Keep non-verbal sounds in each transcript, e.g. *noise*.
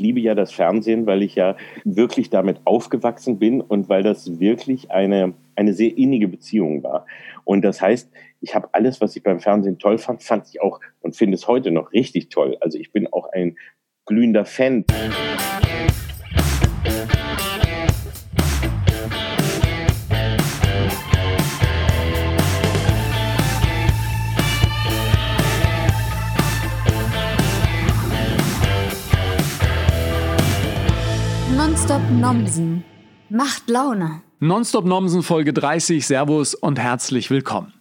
liebe ja das Fernsehen, weil ich ja wirklich damit aufgewachsen bin und weil das wirklich eine, eine sehr innige Beziehung war. Und das heißt, ich habe alles, was ich beim Fernsehen toll fand, fand ich auch und finde es heute noch richtig toll. Also ich bin auch ein glühender Fan. Nonstop Nomsen macht Laune. Nonstop Nomsen Folge 30. Servus und herzlich willkommen.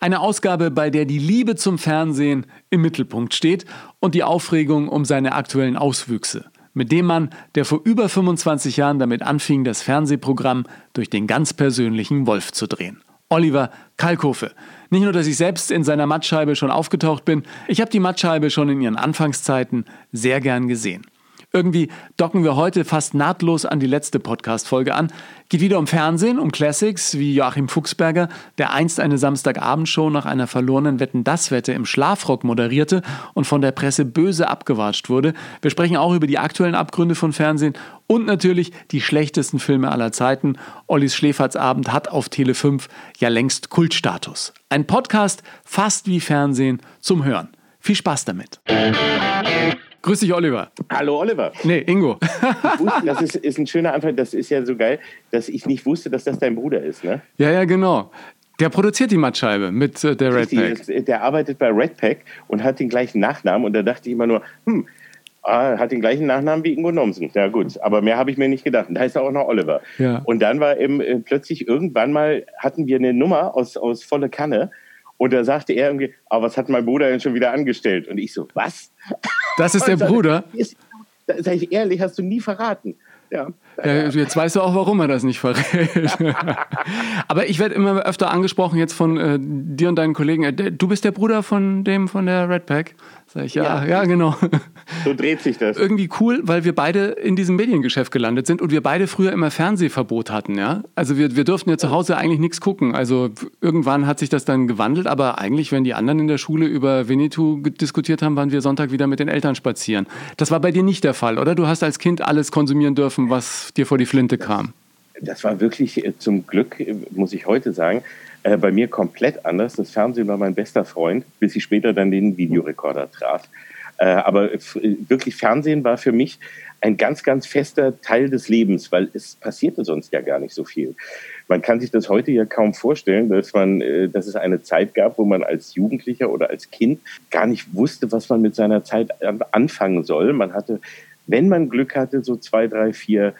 Eine Ausgabe, bei der die Liebe zum Fernsehen im Mittelpunkt steht und die Aufregung um seine aktuellen Auswüchse. Mit dem Mann, der vor über 25 Jahren damit anfing, das Fernsehprogramm durch den ganz persönlichen Wolf zu drehen. Oliver Kalkofe. Nicht nur, dass ich selbst in seiner Mattscheibe schon aufgetaucht bin, ich habe die Mattscheibe schon in ihren Anfangszeiten sehr gern gesehen. Irgendwie docken wir heute fast nahtlos an die letzte Podcast-Folge an. Geht wieder um Fernsehen, um Classics wie Joachim Fuchsberger, der einst eine Samstagabendshow nach einer verlorenen Wetten-Das-Wette im Schlafrock moderierte und von der Presse böse abgewatscht wurde. Wir sprechen auch über die aktuellen Abgründe von Fernsehen und natürlich die schlechtesten Filme aller Zeiten. Ollis Schläfertsabend hat auf Tele 5 ja längst Kultstatus. Ein Podcast fast wie Fernsehen zum Hören. Viel Spaß damit. Grüß dich, Oliver. Hallo, Oliver. Nee, Ingo. das ist, ist ein schöner Anfang. Das ist ja so geil, dass ich nicht wusste, dass das dein Bruder ist, ne? Ja, ja, genau. Der produziert die Mattscheibe mit äh, der Red Pack. Der arbeitet bei Red Pack und hat den gleichen Nachnamen. Und da dachte ich immer nur, hm, Ah, hat den gleichen Nachnamen wie Ingo Nomsen. Ja gut, aber mehr habe ich mir nicht gedacht. Und da heißt er auch noch Oliver. Ja. Und dann war eben äh, plötzlich irgendwann mal, hatten wir eine Nummer aus, aus volle Kanne und da sagte er irgendwie, aber was hat mein Bruder denn schon wieder angestellt? Und ich so, was? Das ist *laughs* der Bruder? Sag ich ehrlich, hast du nie verraten. Ja. ja. jetzt weißt du auch, warum er das nicht verrät. *laughs* Aber ich werde immer öfter angesprochen jetzt von äh, dir und deinen Kollegen. Äh, du bist der Bruder von dem von der Red Pack. Sag ich, ja, ja, ja, genau. So dreht sich das. Irgendwie cool, weil wir beide in diesem Mediengeschäft gelandet sind und wir beide früher immer Fernsehverbot hatten, ja. Also wir, wir durften ja zu Hause eigentlich nichts gucken. Also irgendwann hat sich das dann gewandelt, aber eigentlich, wenn die anderen in der Schule über Winnetou diskutiert haben, waren wir Sonntag wieder mit den Eltern spazieren. Das war bei dir nicht der Fall, oder? Du hast als Kind alles konsumieren dürfen, was dir vor die Flinte kam. Das war wirklich äh, zum Glück, äh, muss ich heute sagen, äh, bei mir komplett anders. Das Fernsehen war mein bester Freund, bis ich später dann den Videorekorder traf. Aber wirklich Fernsehen war für mich ein ganz, ganz fester Teil des Lebens, weil es passierte sonst ja gar nicht so viel. Man kann sich das heute ja kaum vorstellen, dass man, dass es eine Zeit gab, wo man als Jugendlicher oder als Kind gar nicht wusste, was man mit seiner Zeit anfangen soll. Man hatte, wenn man Glück hatte, so zwei, drei, vier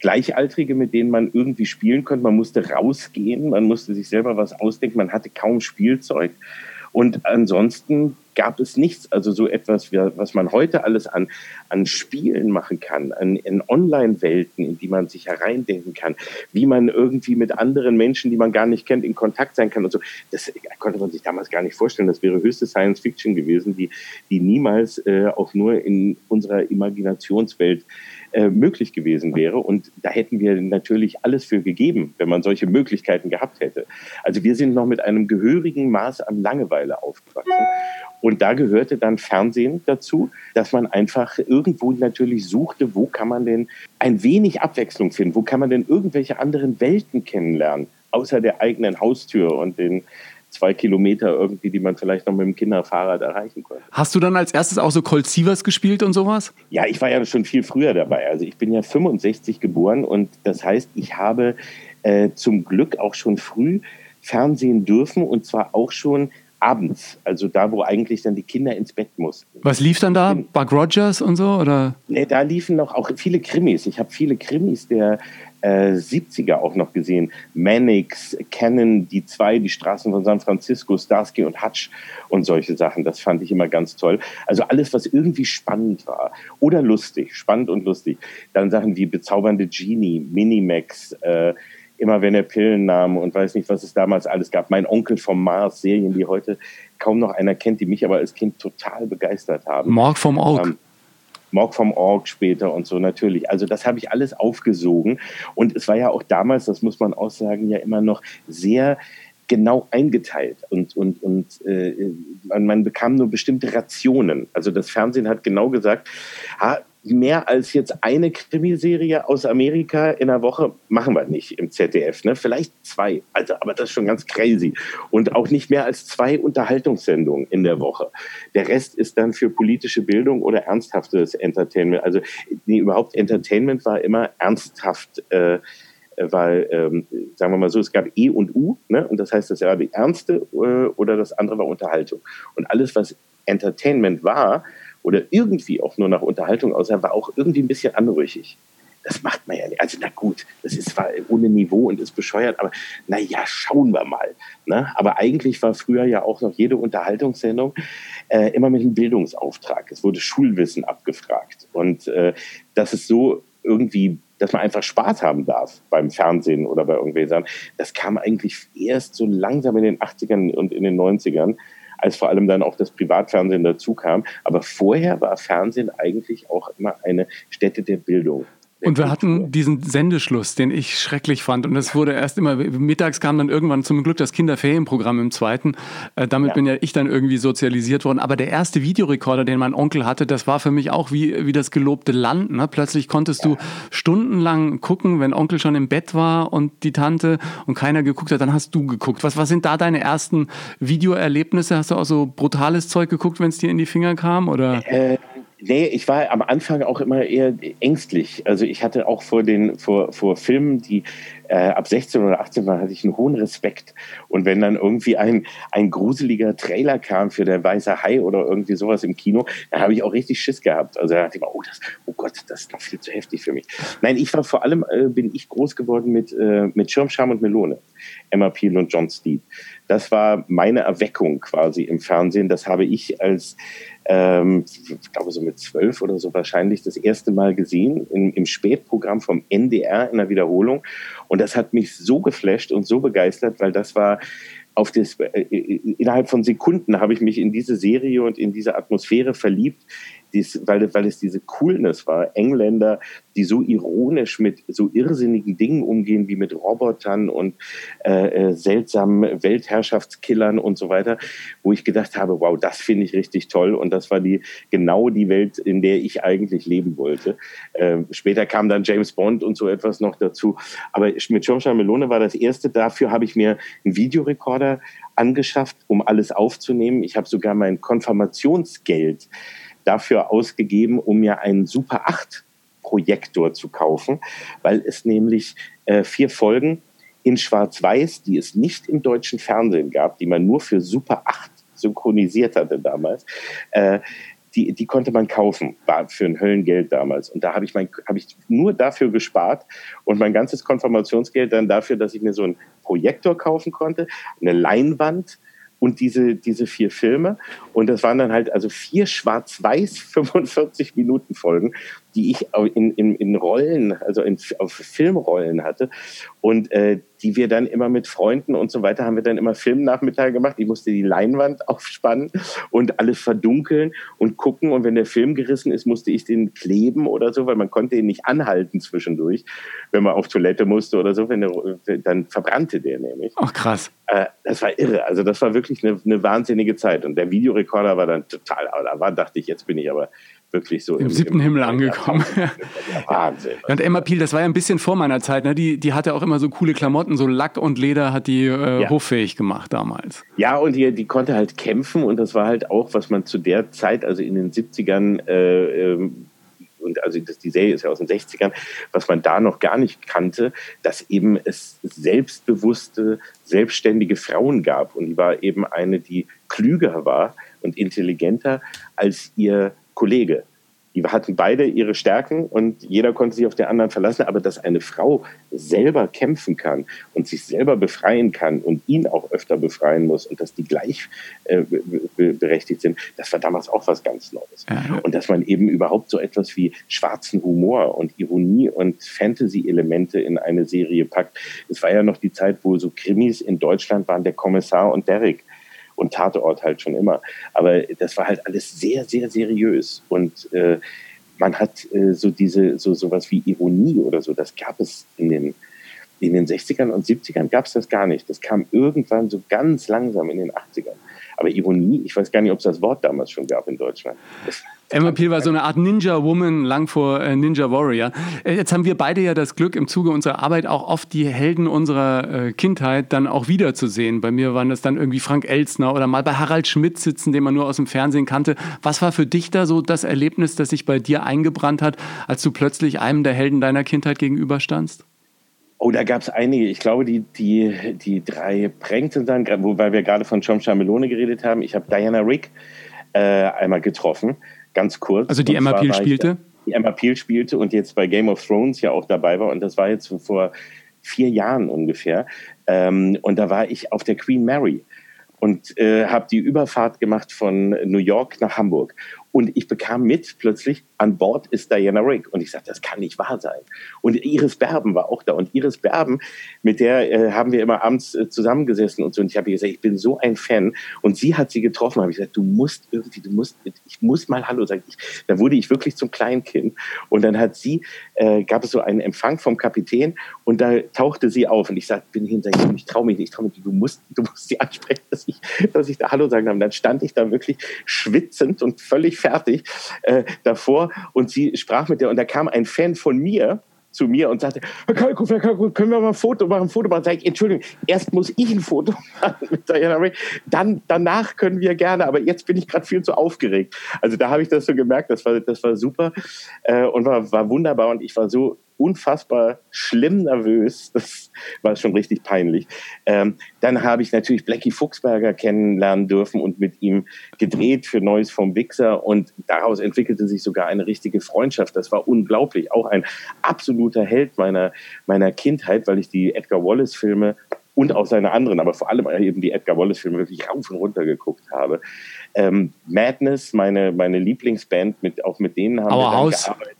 Gleichaltrige, mit denen man irgendwie spielen konnte. Man musste rausgehen, man musste sich selber was ausdenken, man hatte kaum Spielzeug. Und ansonsten gab es nichts, also so etwas, was man heute alles an, an Spielen machen kann, an, in Online-Welten, in die man sich hereindenken kann, wie man irgendwie mit anderen Menschen, die man gar nicht kennt, in Kontakt sein kann und so. Das konnte man sich damals gar nicht vorstellen. Das wäre höchste Science Fiction gewesen, die, die niemals äh, auch nur in unserer Imaginationswelt äh, möglich gewesen wäre. Und da hätten wir natürlich alles für gegeben, wenn man solche Möglichkeiten gehabt hätte. Also wir sind noch mit einem gehörigen Maß an Langeweile aufgewachsen. Und da gehörte dann Fernsehen dazu, dass man einfach irgendwo natürlich suchte, wo kann man denn ein wenig Abwechslung finden, wo kann man denn irgendwelche anderen Welten kennenlernen, außer der eigenen Haustür und den zwei Kilometer irgendwie, die man vielleicht noch mit dem Kinderfahrrad erreichen konnte. Hast du dann als erstes auch so Colt Sievers gespielt und sowas? Ja, ich war ja schon viel früher dabei. Also ich bin ja 65 geboren und das heißt, ich habe äh, zum Glück auch schon früh Fernsehen dürfen und zwar auch schon abends, also da, wo eigentlich dann die Kinder ins Bett mussten. Was lief dann da? Buck Rogers und so? Oder? Nee, da liefen noch auch viele Krimis. Ich habe viele Krimis der äh, 70er auch noch gesehen. Mannix, Cannon, die zwei, die Straßen von San Francisco, Starsky und Hutch und solche Sachen. Das fand ich immer ganz toll. Also alles, was irgendwie spannend war oder lustig, spannend und lustig. Dann Sachen wie bezaubernde Genie, Minimax, äh, immer wenn er Pillen nahm und weiß nicht, was es damals alles gab. Mein Onkel vom Mars, Serien, die heute kaum noch einer kennt, die mich aber als Kind total begeistert haben. Morg vom Org. Ähm, Morg vom Org später und so natürlich. Also das habe ich alles aufgesogen. Und es war ja auch damals, das muss man auch sagen, ja immer noch sehr genau eingeteilt und, und, und äh, man, bekam nur bestimmte Rationen. Also das Fernsehen hat genau gesagt, ha, mehr als jetzt eine Krimiserie aus Amerika in der Woche machen wir nicht im ZDF. Ne? Vielleicht zwei, also, aber das ist schon ganz crazy. Und auch nicht mehr als zwei Unterhaltungssendungen in der Woche. Der Rest ist dann für politische Bildung oder ernsthaftes Entertainment. Also nee, überhaupt Entertainment war immer ernsthaft. Äh, weil, ähm, sagen wir mal so, es gab E und U, ne? und das heißt, das war die Ernste äh, oder das andere war Unterhaltung. Und alles, was Entertainment war, oder irgendwie auch nur nach Unterhaltung aussah, war auch irgendwie ein bisschen anrüchig. Das macht man ja nicht. Also, na gut, das ist zwar ohne Niveau und ist bescheuert, aber naja, schauen wir mal. Ne? Aber eigentlich war früher ja auch noch jede Unterhaltungssendung äh, immer mit einem Bildungsauftrag. Es wurde Schulwissen abgefragt. Und äh, das ist so irgendwie dass man einfach Spaß haben darf beim Fernsehen oder bei irgendwelchen Sachen. Das kam eigentlich erst so langsam in den 80ern und in den 90ern als vor allem dann auch das Privatfernsehen dazu kam. Aber vorher war Fernsehen eigentlich auch immer eine Stätte der Bildung. Und wir hatten diesen Sendeschluss, den ich schrecklich fand. Und es wurde erst immer, mittags kam dann irgendwann zum Glück das Kinderferienprogramm im zweiten. Äh, damit ja. bin ja ich dann irgendwie sozialisiert worden. Aber der erste Videorekorder, den mein Onkel hatte, das war für mich auch wie, wie das gelobte Land. Ne? Plötzlich konntest ja. du stundenlang gucken, wenn Onkel schon im Bett war und die Tante und keiner geguckt hat, dann hast du geguckt. Was, was sind da deine ersten Videoerlebnisse? Hast du auch so brutales Zeug geguckt, wenn es dir in die Finger kam? Oder? Äh Nee, ich war am Anfang auch immer eher ängstlich. Also ich hatte auch vor den vor, vor Filmen, die äh, ab 16 oder 18 waren, hatte ich einen hohen Respekt. Und wenn dann irgendwie ein, ein gruseliger Trailer kam für der Weiße Hai oder irgendwie sowas im Kino, dann habe ich auch richtig Schiss gehabt. Also da dachte ich mir, oh, das, oh Gott, das ist noch viel zu heftig für mich. Nein, ich war vor allem, äh, bin ich groß geworden mit, äh, mit Schirmscham und Melone. Emma Peel und John Steed. Das war meine Erweckung quasi im Fernsehen. Das habe ich als ähm, ich glaube so mit zwölf oder so wahrscheinlich das erste Mal gesehen im, im Spätprogramm vom NDR in der Wiederholung. Und das hat mich so geflasht und so begeistert, weil das war auf das, äh, innerhalb von Sekunden habe ich mich in diese Serie und in diese Atmosphäre verliebt dies, weil, weil es diese Coolness war. Engländer, die so ironisch mit so irrsinnigen Dingen umgehen wie mit Robotern und äh, äh, seltsamen Weltherrschaftskillern und so weiter, wo ich gedacht habe, wow, das finde ich richtig toll und das war die genau die Welt, in der ich eigentlich leben wollte. Äh, später kam dann James Bond und so etwas noch dazu, aber mit Schirmschein Melone war das erste. Dafür habe ich mir einen Videorekorder angeschafft, um alles aufzunehmen. Ich habe sogar mein Konfirmationsgeld dafür ausgegeben, um mir einen Super 8 Projektor zu kaufen, weil es nämlich äh, vier Folgen in Schwarz-Weiß, die es nicht im deutschen Fernsehen gab, die man nur für Super 8 synchronisiert hatte damals, äh, die, die konnte man kaufen, war für ein Höllengeld damals. Und da habe ich, mein, hab ich nur dafür gespart und mein ganzes Konfirmationsgeld dann dafür, dass ich mir so einen Projektor kaufen konnte, eine Leinwand, und diese, diese vier Filme. Und das waren dann halt also vier schwarz-weiß *laughs* 45 Minuten Folgen, die ich in, in, in Rollen, also in, auf Filmrollen hatte. Und äh, die wir dann immer mit Freunden und so weiter haben wir dann immer Filmnachmittag gemacht. Ich musste die Leinwand *laughs* aufspannen und alles verdunkeln und gucken. Und wenn der Film gerissen ist, musste ich den kleben oder so, weil man konnte ihn nicht anhalten zwischendurch, wenn man auf Toilette musste oder so. Wenn der, dann verbrannte der nämlich. Ach krass. Äh, das war irre. Also das war wirklich eine, eine wahnsinnige Zeit. Und der Videorekorder war dann total, da war, dachte ich, jetzt bin ich aber wirklich so im, im siebten im, Himmel angekommen. Ja, Wahnsinn. und Emma Peel, das war ja ein bisschen vor meiner Zeit. Ne? Die, die hatte auch immer so coole Klamotten, so Lack und Leder hat die äh, ja. hoffähig gemacht damals. Ja, und die, die konnte halt kämpfen und das war halt auch, was man zu der Zeit, also in den 70ern, äh, ähm, und also das, die Serie ist ja aus den 60ern, was man da noch gar nicht kannte, dass eben es selbstbewusste, selbstständige Frauen gab. Und die war eben eine, die klüger war und intelligenter als ihr Kollege. Die hatten beide ihre Stärken und jeder konnte sich auf den anderen verlassen. Aber dass eine Frau selber kämpfen kann und sich selber befreien kann und ihn auch öfter befreien muss und dass die gleich äh, berechtigt sind, das war damals auch was ganz Neues. Ja. Und dass man eben überhaupt so etwas wie schwarzen Humor und Ironie und Fantasy-Elemente in eine Serie packt. Es war ja noch die Zeit, wo so Krimis in Deutschland waren, der Kommissar und Derek und Tatort halt schon immer. Aber das war halt alles sehr, sehr seriös und äh, man hat äh, so diese, so sowas wie Ironie oder so, das gab es in den, in den 60ern und 70ern gab es das gar nicht. Das kam irgendwann so ganz langsam in den 80ern. Aber Ironie, ich weiß gar nicht, ob es das Wort damals schon gab in Deutschland. Emma Peel war so eine Art Ninja-Woman, lang vor äh, Ninja Warrior. Äh, jetzt haben wir beide ja das Glück, im Zuge unserer Arbeit auch oft die Helden unserer äh, Kindheit dann auch wiederzusehen. Bei mir waren das dann irgendwie Frank Elstner oder mal bei Harald Schmidt sitzen, den man nur aus dem Fernsehen kannte. Was war für dich da so das Erlebnis, das sich bei dir eingebrannt hat, als du plötzlich einem der Helden deiner Kindheit gegenüberstandst? Oh, da gab es einige. Ich glaube, die, die, die drei prängten dann, wobei wir gerade von John Melone geredet haben. Ich habe Diana Rick äh, einmal getroffen ganz kurz. Also die Emma Peel spielte? Die Emma Peel spielte und jetzt bei Game of Thrones ja auch dabei war. Und das war jetzt vor vier Jahren ungefähr. Ähm, und da war ich auf der Queen Mary und äh, habe die Überfahrt gemacht von New York nach Hamburg. Und ich bekam mit plötzlich, an Bord ist Diana Rigg. Und ich sagte, das kann nicht wahr sein. Und Iris Berben war auch da. Und Iris Berben, mit der äh, haben wir immer abends äh, zusammengesessen und so. Und ich habe gesagt, ich bin so ein Fan. Und sie hat sie getroffen. Habe ich gesagt, du musst irgendwie, du musst, ich muss mal Hallo sagen. Ich, da wurde ich wirklich zum Kleinkind. Und dann hat sie, äh, gab es so einen Empfang vom Kapitän und da tauchte sie auf. Und ich sagte, bin hin, sag ich, ich traue mich nicht, ich traue mich nicht. Du musst, du musst sie *laughs* ansprechen, dass ich, dass ich da Hallo sagen darf. Und dann stand ich da wirklich schwitzend und völlig fertig äh, davor und sie sprach mit der und da kam ein Fan von mir zu mir und sagte, Herr Kalkow, Herr Kalkow, können wir mal ein Foto machen, ein Foto machen? Sag ich, Entschuldigung, erst muss ich ein Foto *laughs* machen mit Diana Ray, dann, danach können wir gerne, aber jetzt bin ich gerade viel zu aufgeregt. Also da habe ich das so gemerkt, das war, das war super äh, und war, war wunderbar und ich war so unfassbar schlimm nervös. *laughs* Das war schon richtig peinlich. Ähm, dann habe ich natürlich Blackie Fuchsberger kennenlernen dürfen und mit ihm gedreht für Neues vom Wichser. Und daraus entwickelte sich sogar eine richtige Freundschaft. Das war unglaublich. Auch ein absoluter Held meiner, meiner Kindheit, weil ich die Edgar Wallace-Filme und auch seine anderen, aber vor allem eben die Edgar Wallace-Filme wirklich rauf und runter geguckt habe. Ähm, Madness, meine, meine Lieblingsband, mit, auch mit denen haben Our wir dann House. gearbeitet.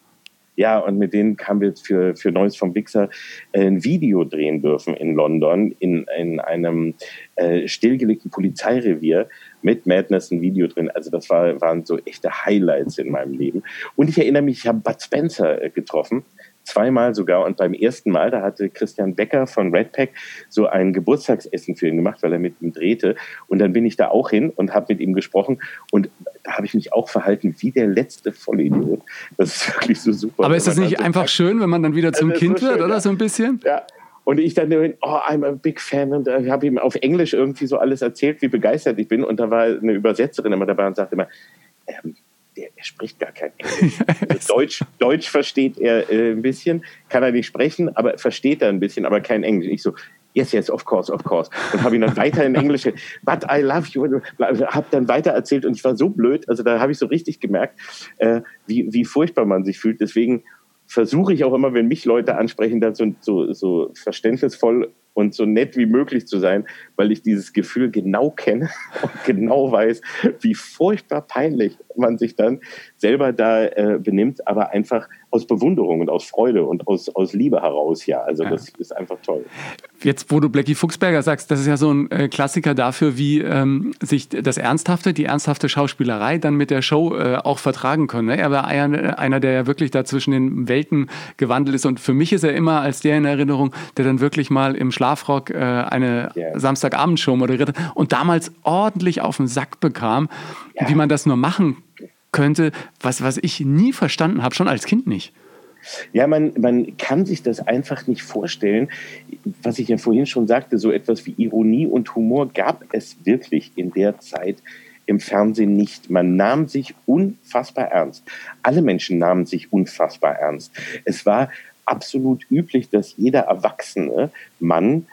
Ja, und mit denen haben wir für, für Neues vom Wichser äh, ein Video drehen dürfen in London, in, in einem äh, stillgelegten Polizeirevier mit Madness ein Video drin. Also das war, waren so echte Highlights in meinem Leben. Und ich erinnere mich, ich habe Bud Spencer äh, getroffen zweimal sogar. Und beim ersten Mal, da hatte Christian Becker von Redpack so ein Geburtstagsessen für ihn gemacht, weil er mit ihm drehte. Und dann bin ich da auch hin und habe mit ihm gesprochen. Und da habe ich mich auch verhalten wie der letzte Vollidiot. Das ist wirklich so super. Aber ist das nicht einfach sagt, schön, wenn man dann wieder zum Kind so wird, oder ja. so ein bisschen? Ja. Und ich dann, oh, I'm a big fan. Und ich habe ihm auf Englisch irgendwie so alles erzählt, wie begeistert ich bin. Und da war eine Übersetzerin immer dabei und sagte immer, ähm, der, der, spricht gar kein Englisch. *laughs* Also Deutsch, Deutsch versteht er äh, ein bisschen, kann er nicht sprechen, aber versteht er ein bisschen, aber kein Englisch. Ich so, yes, yes, of course, of course. Und habe ihn dann weiter in Englisch, but I love you, habe dann weiter erzählt und ich war so blöd, also da habe ich so richtig gemerkt, äh, wie, wie furchtbar man sich fühlt. Deswegen versuche ich auch immer, wenn mich Leute ansprechen, dann so, so, so verständnisvoll und so nett wie möglich zu sein, weil ich dieses Gefühl genau kenne *laughs* und genau weiß, wie furchtbar peinlich man sich dann selber da äh, benimmt, aber einfach aus Bewunderung und aus Freude und aus, aus Liebe heraus, ja. Also ja. das ist einfach toll. Jetzt, wo du Blackie Fuchsberger sagst, das ist ja so ein äh, Klassiker dafür, wie ähm, sich das Ernsthafte, die ernsthafte Schauspielerei dann mit der Show äh, auch vertragen können. Ne? Er war einer, einer, der ja wirklich da zwischen den Welten gewandelt ist. Und für mich ist er immer als der in Erinnerung, der dann wirklich mal im Schlafrock äh, eine yeah. Samstagabendshow moderiert und damals ordentlich auf den Sack bekam, ja. wie man das nur machen könnte, was, was ich nie verstanden habe, schon als Kind nicht. Ja, man, man kann sich das einfach nicht vorstellen. Was ich ja vorhin schon sagte, so etwas wie Ironie und Humor gab es wirklich in der Zeit im Fernsehen nicht. Man nahm sich unfassbar ernst. Alle Menschen nahmen sich unfassbar ernst. Es war absolut üblich, dass jeder erwachsene Mann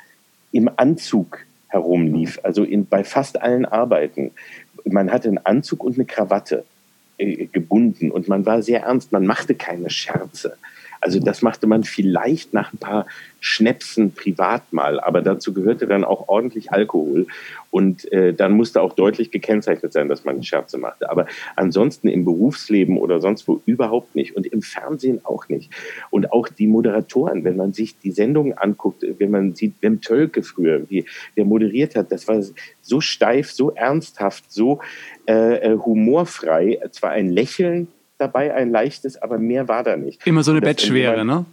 im Anzug herumlief, also in, bei fast allen Arbeiten. Man hatte einen Anzug und eine Krawatte. Äh, gebunden und man war sehr ernst, man machte keine Scherze. Also das machte man vielleicht nach ein paar Schnäpsen privat mal, aber dazu gehörte dann auch ordentlich Alkohol und äh, dann musste auch deutlich gekennzeichnet sein, dass man Scherze machte. Aber ansonsten im Berufsleben oder sonst wo überhaupt nicht und im Fernsehen auch nicht. Und auch die Moderatoren, wenn man sich die Sendungen anguckt, wenn man sieht, Wim Tölke früher, wie der moderiert hat, das war so steif, so ernsthaft, so äh, äh humorfrei. Zwar ein Lächeln dabei, ein leichtes, aber mehr war da nicht. Immer so eine Bettschwere, ne?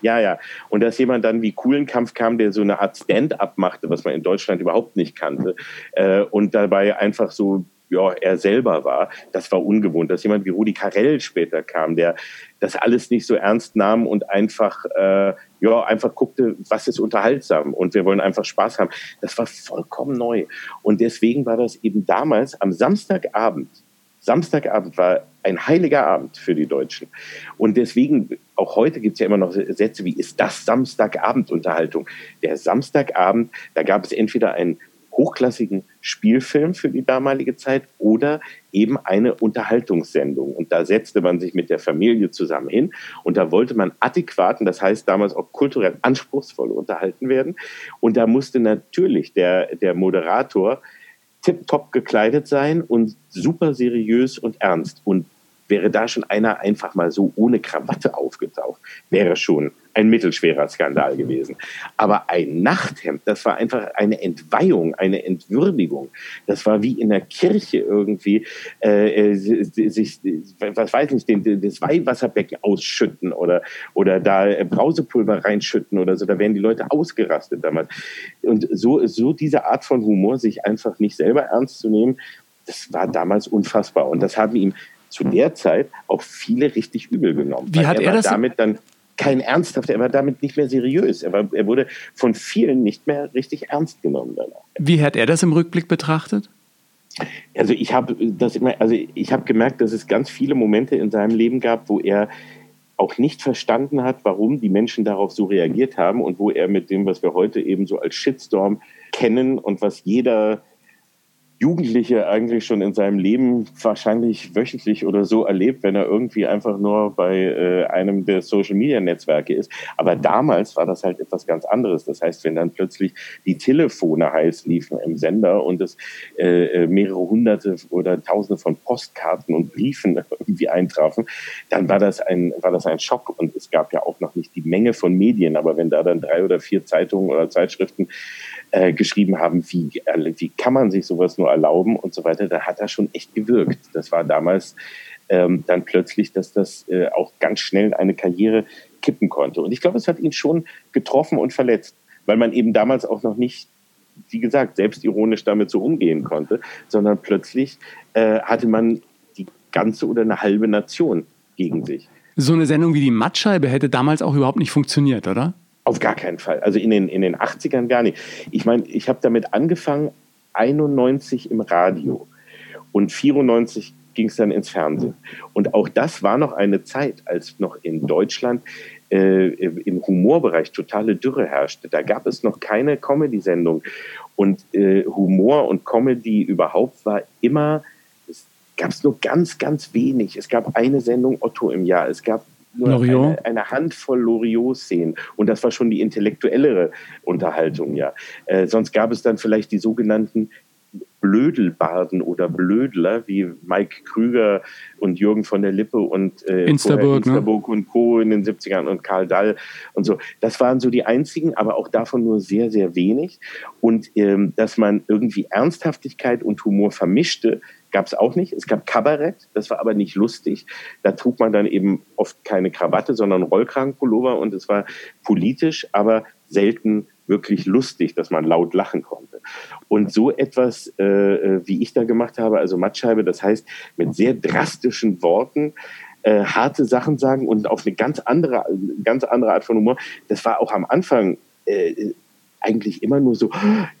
Ja, ja. Und dass jemand dann wie Kuhlenkampf kam, der so eine Art Stand-up machte, was man in Deutschland überhaupt nicht kannte, äh, und dabei einfach so ja, er selber war. Das war ungewohnt. Dass jemand wie Rudi Carell später kam, der das alles nicht so ernst nahm und einfach, äh, ja, einfach guckte, was ist unterhaltsam und wir wollen einfach Spaß haben. Das war vollkommen neu. Und deswegen war das eben damals am Samstagabend. Samstagabend war ein heiliger Abend für die Deutschen. Und deswegen, auch heute gibt es ja immer noch Sätze wie, ist das Samstagabendunterhaltung? Der Samstagabend, da gab es entweder einen hochklassigen Spielfilm für die damalige Zeit oder eben eine Unterhaltungssendung. Und da setzte man sich mit der Familie zusammen hin und da wollte man adäquaten, das heißt damals auch kulturell anspruchsvoll unterhalten werden. Und da musste natürlich der, der Moderator tipptopp gekleidet sein und super seriös und ernst. Und wäre da schon einer einfach mal so ohne Krawatte aufgetaucht, wäre schon ein mittelschwerer Skandal gewesen. Aber ein Nachthemd, das war einfach eine Entweihung, eine Entwürdigung. Das war wie in der Kirche irgendwie äh, äh sich, was weiß ich, den, das Weihwasserbecken ausschütten oder, oder da Brausepulver reinschütten oder so. Da wären die Leute ausgerastet damals. Und so, so diese Art von Humor, sich einfach nicht selber ernst zu nehmen, das war damals unfassbar. Und das haben ihm zu der Zeit auch viele richtig übel genommen. Wie hat er, er das damit dann kein ernsthafter, er war damit nicht mehr seriös. Er, war, er wurde von vielen nicht mehr richtig ernst genommen danach. Wie hat er das im Rückblick betrachtet? Also ich habe das immer, also ich habe gemerkt, dass es ganz viele Momente in seinem Leben gab, wo er auch nicht verstanden hat, warum die Menschen darauf so reagiert haben und wo er mit dem, was wir heute eben so als Shitstorm kennen und was jeder Jugendliche eigentlich schon in seinem Leben wahrscheinlich wöchentlich oder so erlebt, wenn er irgendwie einfach nur bei äh, einem der Social-Media-Netzwerke ist. Aber damals war das halt etwas ganz anderes. Das heißt, wenn dann plötzlich die Telefone heiß liefen im Sender und es äh, äh mehrere hunderte oder tausende von Postkarten und Briefen *laughs* irgendwie eintrafen, dann war das ein, war das ein Schock. Und es gab ja auch noch nicht die Menge von Medien. Aber wenn da dann drei oder vier Zeitungen oder Zeitschriften äh, geschrieben haben, wie, wie kann man sich sowas nur erlauben und so weiter, da hat er schon echt gewirkt. Das war damals ähm, dann plötzlich, dass das äh, auch ganz schnell eine Karriere kippen konnte. Und ich glaube, es hat ihn schon getroffen und verletzt, weil man eben damals auch noch nicht, wie gesagt, selbstironisch damit so umgehen konnte, sondern plötzlich äh, hatte man die ganze oder eine halbe Nation gegen sich. So eine Sendung wie die Mattscheibe hätte damals auch überhaupt nicht funktioniert, oder? Auf gar keinen Fall. Also in den, in den 80ern gar nicht. Ich meine, ich habe damit angefangen, 91 im Radio und 94 ging es dann ins Fernsehen. Und auch das war noch eine Zeit, als noch in Deutschland äh, im Humorbereich totale Dürre herrschte. Da gab es noch keine Comedy-Sendung. Und äh, Humor und Comedy überhaupt war immer, es gab es nur ganz, ganz wenig. Es gab eine Sendung Otto im Jahr. Es gab nur eine, eine, Handvoll Loriot-Szenen. Und das war schon die intellektuellere Unterhaltung, ja. Äh, sonst gab es dann vielleicht die sogenannten Blödelbarden oder Blödler wie Mike Krüger und Jürgen von der Lippe und äh, Instaburg, Instaburg ne? und Co. in den 70ern und Karl Dall und so. Das waren so die einzigen, aber auch davon nur sehr, sehr wenig. Und ähm, dass man irgendwie Ernsthaftigkeit und Humor vermischte, gab es auch nicht. Es gab Kabarett, das war aber nicht lustig. Da trug man dann eben oft keine Krawatte, sondern Rollkragenpullover und es war politisch, aber selten wirklich lustig, dass man laut lachen konnte. Und so etwas, äh, äh wie ich da gemacht habe, also Mattscheibe, das heißt mit sehr drastischen Worten, äh, harte Sachen sagen und auf eine ganz andere, ganz andere Art von Humor. Das war auch am Anfang äh, eigentlich immer nur so,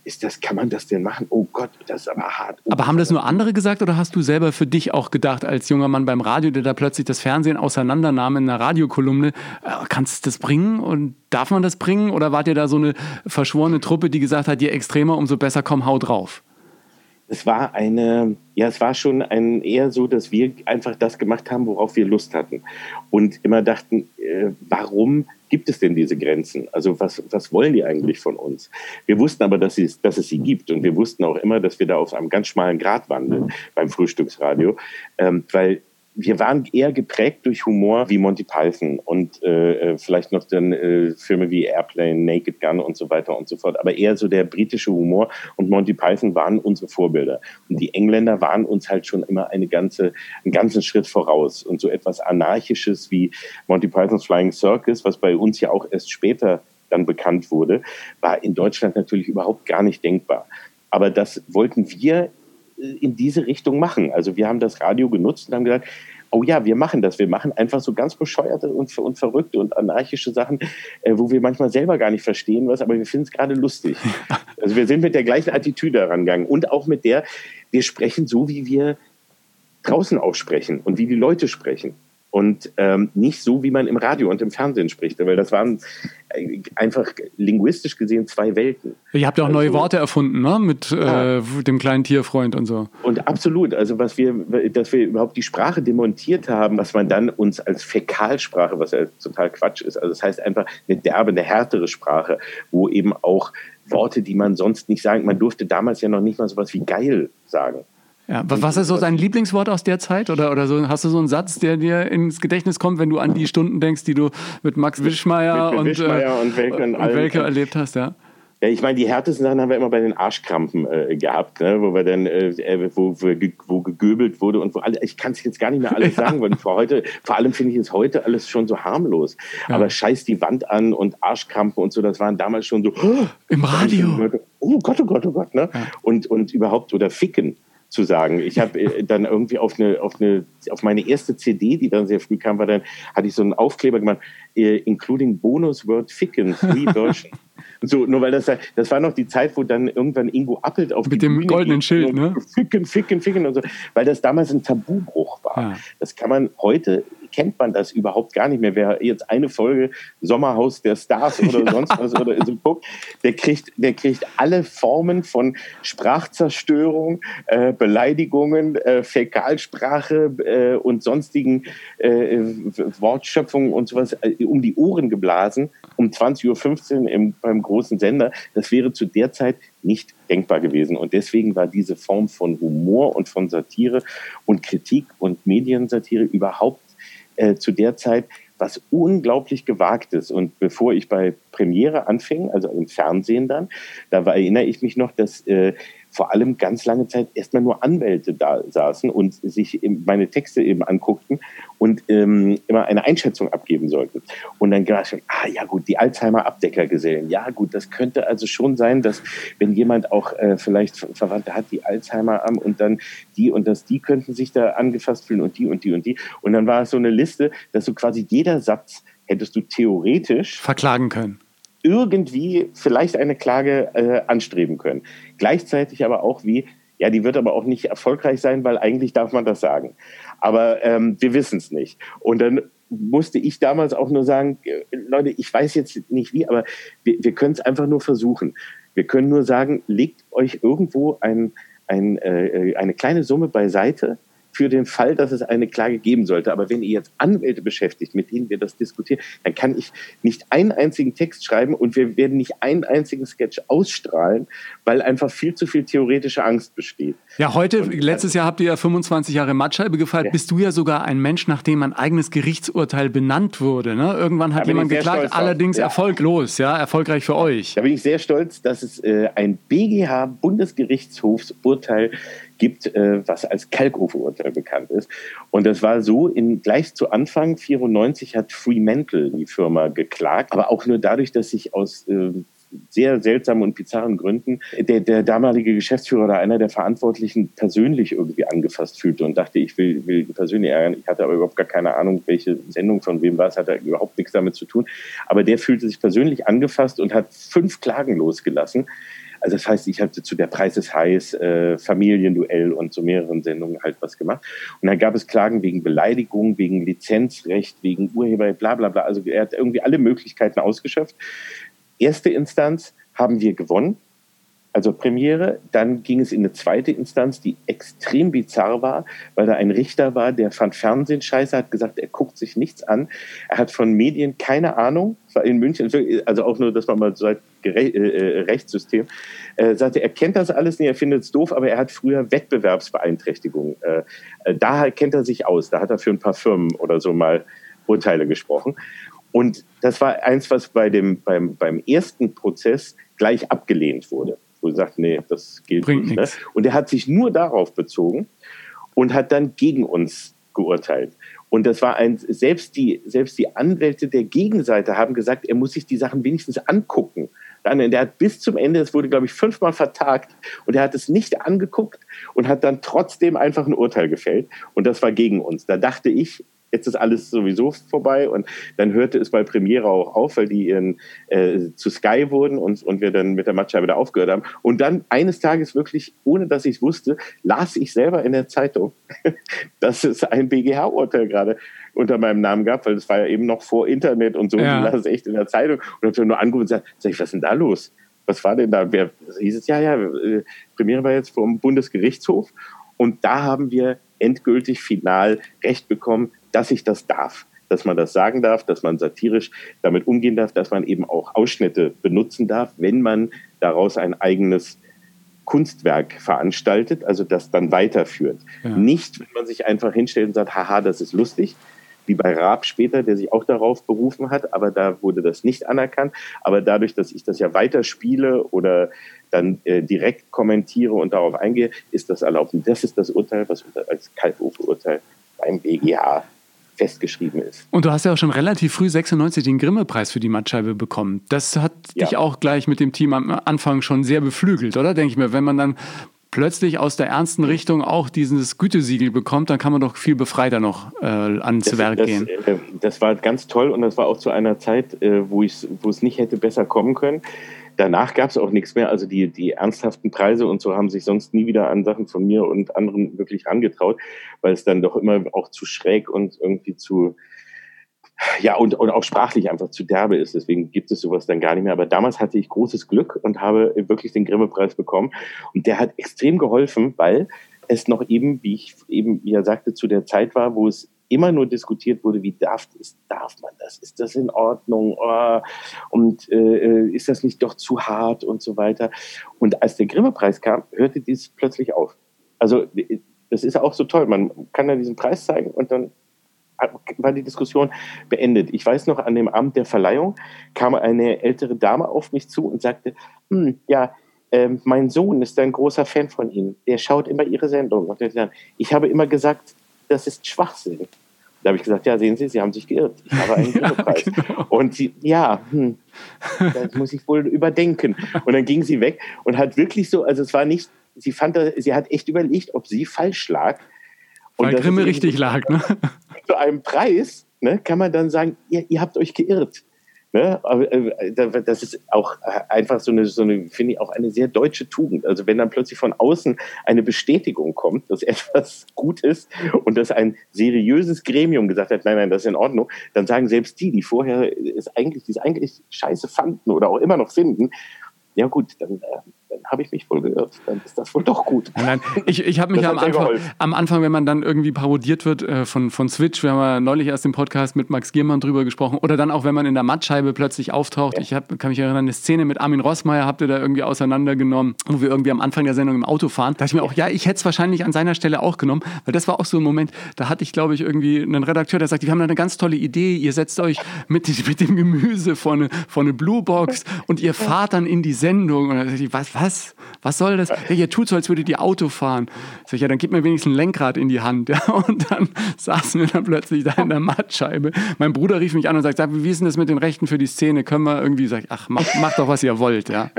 ist das, kann man das denn machen? Oh Gott, das ist aber hart. Oh, aber haben das nur andere gesagt oder hast du selber für dich auch gedacht, als junger Mann beim Radio, der da plötzlich das Fernsehen auseinandernahm in einer Radiokolumne, äh, kannst du das bringen und darf man das bringen? Oder wart ihr da so eine verschworene Truppe, die gesagt hat, je extremer, umso besser, komm, hau drauf? Es war eine, ja, es war schon ein, eher so, dass wir einfach das gemacht haben, worauf wir Lust hatten. Und immer dachten, äh, warum gibt es denn diese Grenzen? Also was, was wollen die eigentlich von uns? Wir wussten aber, dass, sie, dass es sie gibt und wir wussten auch immer, dass wir da auf einem ganz schmalen Grat wandeln beim Frühstücksradio, ähm, weil wir waren eher geprägt durch Humor wie Monty Python und äh, äh, vielleicht noch dann äh, Filme wie Airplane, Naked Gun und so weiter und so fort. Aber eher so der britische Humor und Monty Python waren unsere Vorbilder. Und die Engländer waren uns halt schon immer eine ganze, einen ganzen Schritt voraus. Und so etwas Anarchisches wie Monty Python's Flying Circus, was bei uns ja auch erst später dann bekannt wurde, war in Deutschland natürlich überhaupt gar nicht denkbar. Aber das wollten wir in diese Richtung machen. Also wir haben das Radio genutzt und haben gesagt, oh ja, wir machen das. Wir machen einfach so ganz bescheuerte und, und verrückte und anarchische Sachen, äh, wo wir manchmal selber gar nicht verstehen was, aber wir finden es gerade lustig. *laughs* Also wir sind mit der gleichen Attitüde herangegangen und auch mit der, wir sprechen so, wie wir draußen auch sprechen und wie die Leute sprechen und ähm, nicht so, wie man im Radio und im Fernsehen spricht, weil das waren äh, einfach linguistisch gesehen zwei Welten. Ihr habt ja auch also, neue Worte erfunden, ne? Mit ja. äh, dem kleinen Tierfreund und so. Und absolut, also was wir, dass wir überhaupt die Sprache demontiert haben, was man dann uns als Fäkalsprache, was ja total Quatsch ist, also das heißt einfach eine derbe, eine härtere Sprache, wo eben auch Worte, die man sonst nicht sagen, man durfte damals ja noch nicht mal sowas wie geil sagen. Ja, was ist so dein Lieblingswort aus der Zeit? Oder, oder so, hast du so einen Satz, der dir ins Gedächtnis kommt, wenn du an die Stunden denkst, die du mit Max Wischmeier, mit, mit und, äh, und, Welke, und, und Welke erlebt hast? Ja. Ja, ich meine, die härtesten Sachen haben wir immer bei den Arschkrampen äh, gehabt, ne? wo wir dann, äh, äh wo, wo, wo gegöbelt wurde und wo alle, ich kann es jetzt gar nicht mehr alles ja. *laughs* sagen, weil vor heute, vor allem finde ich es heute alles schon so harmlos. Ja. Aber scheiß die Wand an und Arschkrampen und so, das waren damals schon so im *gasps* Radio. Oh Gott, oh Gott, oh Gott, ne? Ja. Und, und überhaupt, oder Ficken zu sagen. Ich habe äh, dann irgendwie auf eine, auf eine, auf meine erste CD, die dann sehr früh kam, war dann, hatte ich so einen Aufkleber gemacht, äh, including bonus word ficken, free version. So, nur weil das, das war noch die Zeit, wo dann irgendwann Ingo Appelt auf Mit dem Bühne goldenen Schild, ne? Ficken, ficken, ficken und so, weil das damals ein Tabubruch war. Ja. Das kann man heute kennt man das überhaupt gar nicht mehr. Wer jetzt eine Folge Sommerhaus der Stars oder *laughs* ja. sonst was oder so guckt, der kriegt, der kriegt alle Formen von Sprachzerstörung, äh, Beleidigungen, äh, Fäkalsprache äh, und sonstigen äh, Wortschöpfungen und sowas äh, um die Ohren geblasen um 20.15 Uhr im, beim großen Sender. Das wäre zu der Zeit nicht denkbar gewesen. Und deswegen war diese Form von Humor und von Satire und Kritik und Mediensatire überhaupt äh, zu der Zeit was unglaublich gewagtes. Und bevor ich bei Premiere anfing, also im Fernsehen dann, da erinnere ich mich noch, dass äh, vor allem ganz lange Zeit erstmal nur Anwälte da saßen und sich meine Texte eben anguckten und ähm, immer eine Einschätzung abgeben sollten. Und dann war schon, ah ja gut, die Alzheimer-Abdeckergesellen. Ja gut, das könnte also schon sein, dass wenn jemand auch äh, vielleicht Verwandte hat, die Alzheimer haben und dann die und das, die könnten sich da angefasst fühlen und die und die und die. Und dann war es so eine Liste, dass so quasi jeder Satz hättest du theoretisch verklagen können irgendwie vielleicht eine Klage äh, anstreben können. Gleichzeitig aber auch wie, ja, die wird aber auch nicht erfolgreich sein, weil eigentlich darf man das sagen. Aber ähm, wir wissen es nicht. Und dann musste ich damals auch nur sagen, äh, Leute, ich weiß jetzt nicht wie, aber wir, wir können es einfach nur versuchen. Wir können nur sagen, legt euch irgendwo ein, ein, äh, eine kleine Summe beiseite für den Fall, dass es eine Klage geben sollte. Aber wenn ihr jetzt Anwälte beschäftigt, mit denen wir das diskutieren, dann kann ich nicht einen einzigen Text schreiben und wir werden nicht einen einzigen Sketch ausstrahlen, weil einfach viel zu viel theoretische Angst besteht. Ja, heute, und, letztes Jahr habt ihr ja 25 Jahre Mattscheibe gefeiert. Ja. Bist du ja sogar ein Mensch, nach dem ein eigenes Gerichtsurteil benannt wurde. Ne? Irgendwann hat jemand geklagt, allerdings ja. erfolglos, ja, erfolgreich für euch. Da bin ich sehr stolz, dass es äh, ein BGH-Bundesgerichtshofsurteil gibt, äh, was als Kalkofe-Urteil bekannt ist. Und das war so, in, gleich zu Anfang 94 hat Fremantle die Firma geklagt, aber auch nur dadurch, dass sich aus äh, sehr seltsamen und bizarren Gründen der, der damalige Geschäftsführer oder einer der Verantwortlichen persönlich irgendwie angefasst fühlte und dachte, ich will, will persönlich ärgern. Ich hatte aber überhaupt gar keine Ahnung, welche Sendung von wem war. Es hatte überhaupt nichts damit zu tun. Aber der fühlte sich persönlich angefasst und hat fünf Klagen losgelassen also das heißt, ich hatte zu der Preis ist heiß, äh, Familienduell und zu mehreren Sendungen halt was gemacht. Und dann gab es Klagen wegen Beleidigung, wegen Lizenzrecht, wegen Urheber, bla bla bla. Also er hat irgendwie alle Möglichkeiten ausgeschöpft. Erste Instanz haben wir gewonnen. Also Premiere. Dann ging es in eine zweite Instanz, die extrem bizarr war, weil da ein Richter war, der fand Fernsehen scheiße, hat gesagt, er guckt sich nichts an. Er hat von Medien keine Ahnung. War in München, also auch nur, dass man mal sagt, äh, äh, Rechtssystem. Er sagte, er kennt das alles nicht, er findet es doof, aber er hat früher Wettbewerbsbeeinträchtigung. Äh, da kennt er sich aus. Da hat er für ein paar Firmen oder so mal Urteile gesprochen. Und das war eins, was bei dem, beim, beim ersten Prozess gleich abgelehnt wurde wo er sagt, nee, das gilt Bringt nicht. Ne? Und er hat sich nur darauf bezogen und hat dann gegen uns geurteilt. Und das war ein, selbst die, selbst die Anwälte der Gegenseite haben gesagt, er muss sich die Sachen wenigstens angucken. Dann, der hat bis zum Ende, es wurde, glaube ich, fünfmal vertagt und er hat es nicht angeguckt und hat dann trotzdem einfach ein Urteil gefällt. Und das war gegen uns. Da dachte ich, jetzt ist alles sowieso vorbei. Und dann hörte es bei Premiere auch auf, weil die ihren, äh, zu Sky wurden und, und wir dann mit der Matcha wieder aufgehört haben. Und dann eines Tages wirklich, ohne dass ich es wusste, las ich selber in der Zeitung, *laughs* dass es ein BGH-Urteil gerade unter meinem Namen gab, weil es war ja eben noch vor Internet und so. Ja. Und ich las es echt in der Zeitung und habe nur angerufen und gesagt, sag ich, was ist denn da los? Was war denn da? Wer, hieß es, ja, ja, äh, Premiere war jetzt vom Bundesgerichtshof. Und da haben wir endgültig final Recht bekommen, dass ich das darf, dass man das sagen darf, dass man satirisch damit umgehen darf, dass man eben auch Ausschnitte benutzen darf, wenn man daraus ein eigenes Kunstwerk veranstaltet, also das dann weiterführt. Ja. Nicht, wenn man sich einfach hinstellt und sagt, haha, das ist lustig, wie bei Raab später, der sich auch darauf berufen hat, aber da wurde das nicht anerkannt. Aber dadurch, dass ich das ja weiterspiele oder dann äh, direkt kommentiere und darauf eingehe, ist das erlaubt. Und das ist das Urteil, was als Kalkofe-Urteil beim BGH festgeschrieben ist. Und du hast ja auch schon relativ früh 96 den Grimme-Preis für die Mattscheibe bekommen. Das hat ja. dich auch gleich mit dem Team am Anfang schon sehr beflügelt, oder? Denke ich mir, wenn man dann plötzlich aus der ernsten Richtung auch dieses Gütesiegel bekommt, dann kann man doch viel befreiter noch äh, ans das, Werk das, gehen. Äh, das war ganz toll und das war auch zu einer Zeit, äh, wo, wo es nicht hätte besser kommen können danach gab es auch nichts mehr. Also die, die ernsthaften Preise und so haben sich sonst nie wieder an Sachen von mir und anderen wirklich angetraut, weil es dann doch immer auch zu schräg und irgendwie zu, ja, und, und auch sprachlich einfach zu derbe ist. Deswegen gibt es sowas dann gar nicht mehr. Aber damals hatte ich großes Glück und habe wirklich den Grimme-Preis bekommen. Und der hat extrem geholfen, weil es noch eben, wie ich eben ja sagte, zu der Zeit war, wo es immer nur diskutiert wurde, wie darf, ist, darf man das? Ist das in Ordnung? Oh, und äh, ist das nicht doch zu hart und so weiter? Und als der Grimme-Preis kam, hörte dies plötzlich auf. Also das ist auch so toll. Man kann ja diesen Preis zeigen und dann war die Diskussion beendet. Ich weiß noch, an dem Abend der Verleihung kam eine ältere Dame auf mich zu und sagte, hm, ja, äh, mein Sohn ist ein großer Fan von Ihnen. Der schaut immer Ihre Sendung. Und ich habe immer gesagt, das ist Schwachsinn. Da habe ich gesagt, ja, sehen Sie, Sie haben sich geirrt. Ich habe einen *laughs* Grimme-Preis. Ja, genau. Und sie, ja, hm, das muss ich wohl überdenken. Und dann ging sie weg und hat wirklich so, also es war nicht, sie fand, sie hat echt überlegt, ob sie falsch lag. Und Weil Grimme richtig lag, ne? *laughs* Zu einem Preis ne, kann man dann sagen, ihr, ihr habt euch geirrt. Ne? Äh, das ist auch äh, einfach so eine, so eine finde ich, auch eine sehr deutsche Tugend. Also wenn dann plötzlich von außen eine Bestätigung kommt, dass *laughs* etwas gut ist und dass ein seriöses Gremium gesagt hat, nein, nein, das ist in Ordnung, dann sagen selbst die, die vorher es eigentlich, die es eigentlich scheiße fanden oder auch immer noch finden, ja gut, dann, äh, dann habe ich mich wohl geirrt. Dann ist das wohl doch gut. Nein, ich, ich habe mich am Anfang, am Anfang, wenn man dann irgendwie parodiert wird äh, von, von Switch, wir haben ja neulich erst im Podcast mit Max Giermann drüber gesprochen, oder dann auch, wenn man in der Mattscheibe plötzlich auftaucht. Ja. Ich hab, kann mich erinnern, eine Szene mit Armin Rossmeier habt ihr da irgendwie auseinandergenommen, wo wir irgendwie am Anfang der Sendung im Auto fahren. Da dachte ich mir auch, ja, ich hätte es wahrscheinlich an seiner Stelle auch genommen, weil das war auch so ein Moment, da hatte ich, glaube ich, irgendwie einen Redakteur, der sagt, wir haben da eine ganz tolle Idee, ihr setzt euch mit, *laughs* mit dem Gemüse vor eine, vor eine Blue Box und ihr fahrt dann in die Sendung und dann dachte ich, was, was, was soll das? Ja, ihr tut so, als würdet ihr Auto fahren. Sag ich, ja, dann gib mir wenigstens ein Lenkrad in die Hand. *laughs* Ja, und dann saßen wir dann plötzlich da in der Mattscheibe. Mein Bruder rief mich an und sagt, wie ist denn das mit den Rechten für die Szene? Können wir irgendwie, sag ich, ach, macht, macht doch, was ihr wollt, ja.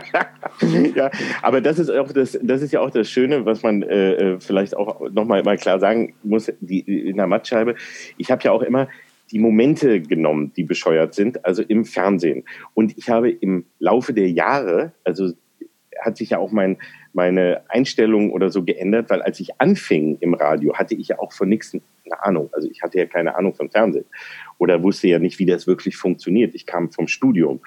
*laughs* ja, aber das ist auch das, das ist ja auch das Schöne, was man äh, äh vielleicht auch nochmal mal klar sagen muss, die, in der Mattscheibe. Ich habe ja auch immer die Momente genommen, die bescheuert sind, also im Fernsehen. Und ich habe im Laufe der Jahre, also hat sich ja auch mein, meine Einstellung oder so geändert, weil als ich anfing im Radio, hatte ich ja auch von nichts eine Ahnung. Also ich hatte ja keine Ahnung von Fernsehen oder wusste ja nicht, wie das wirklich funktioniert. Ich kam vom Studium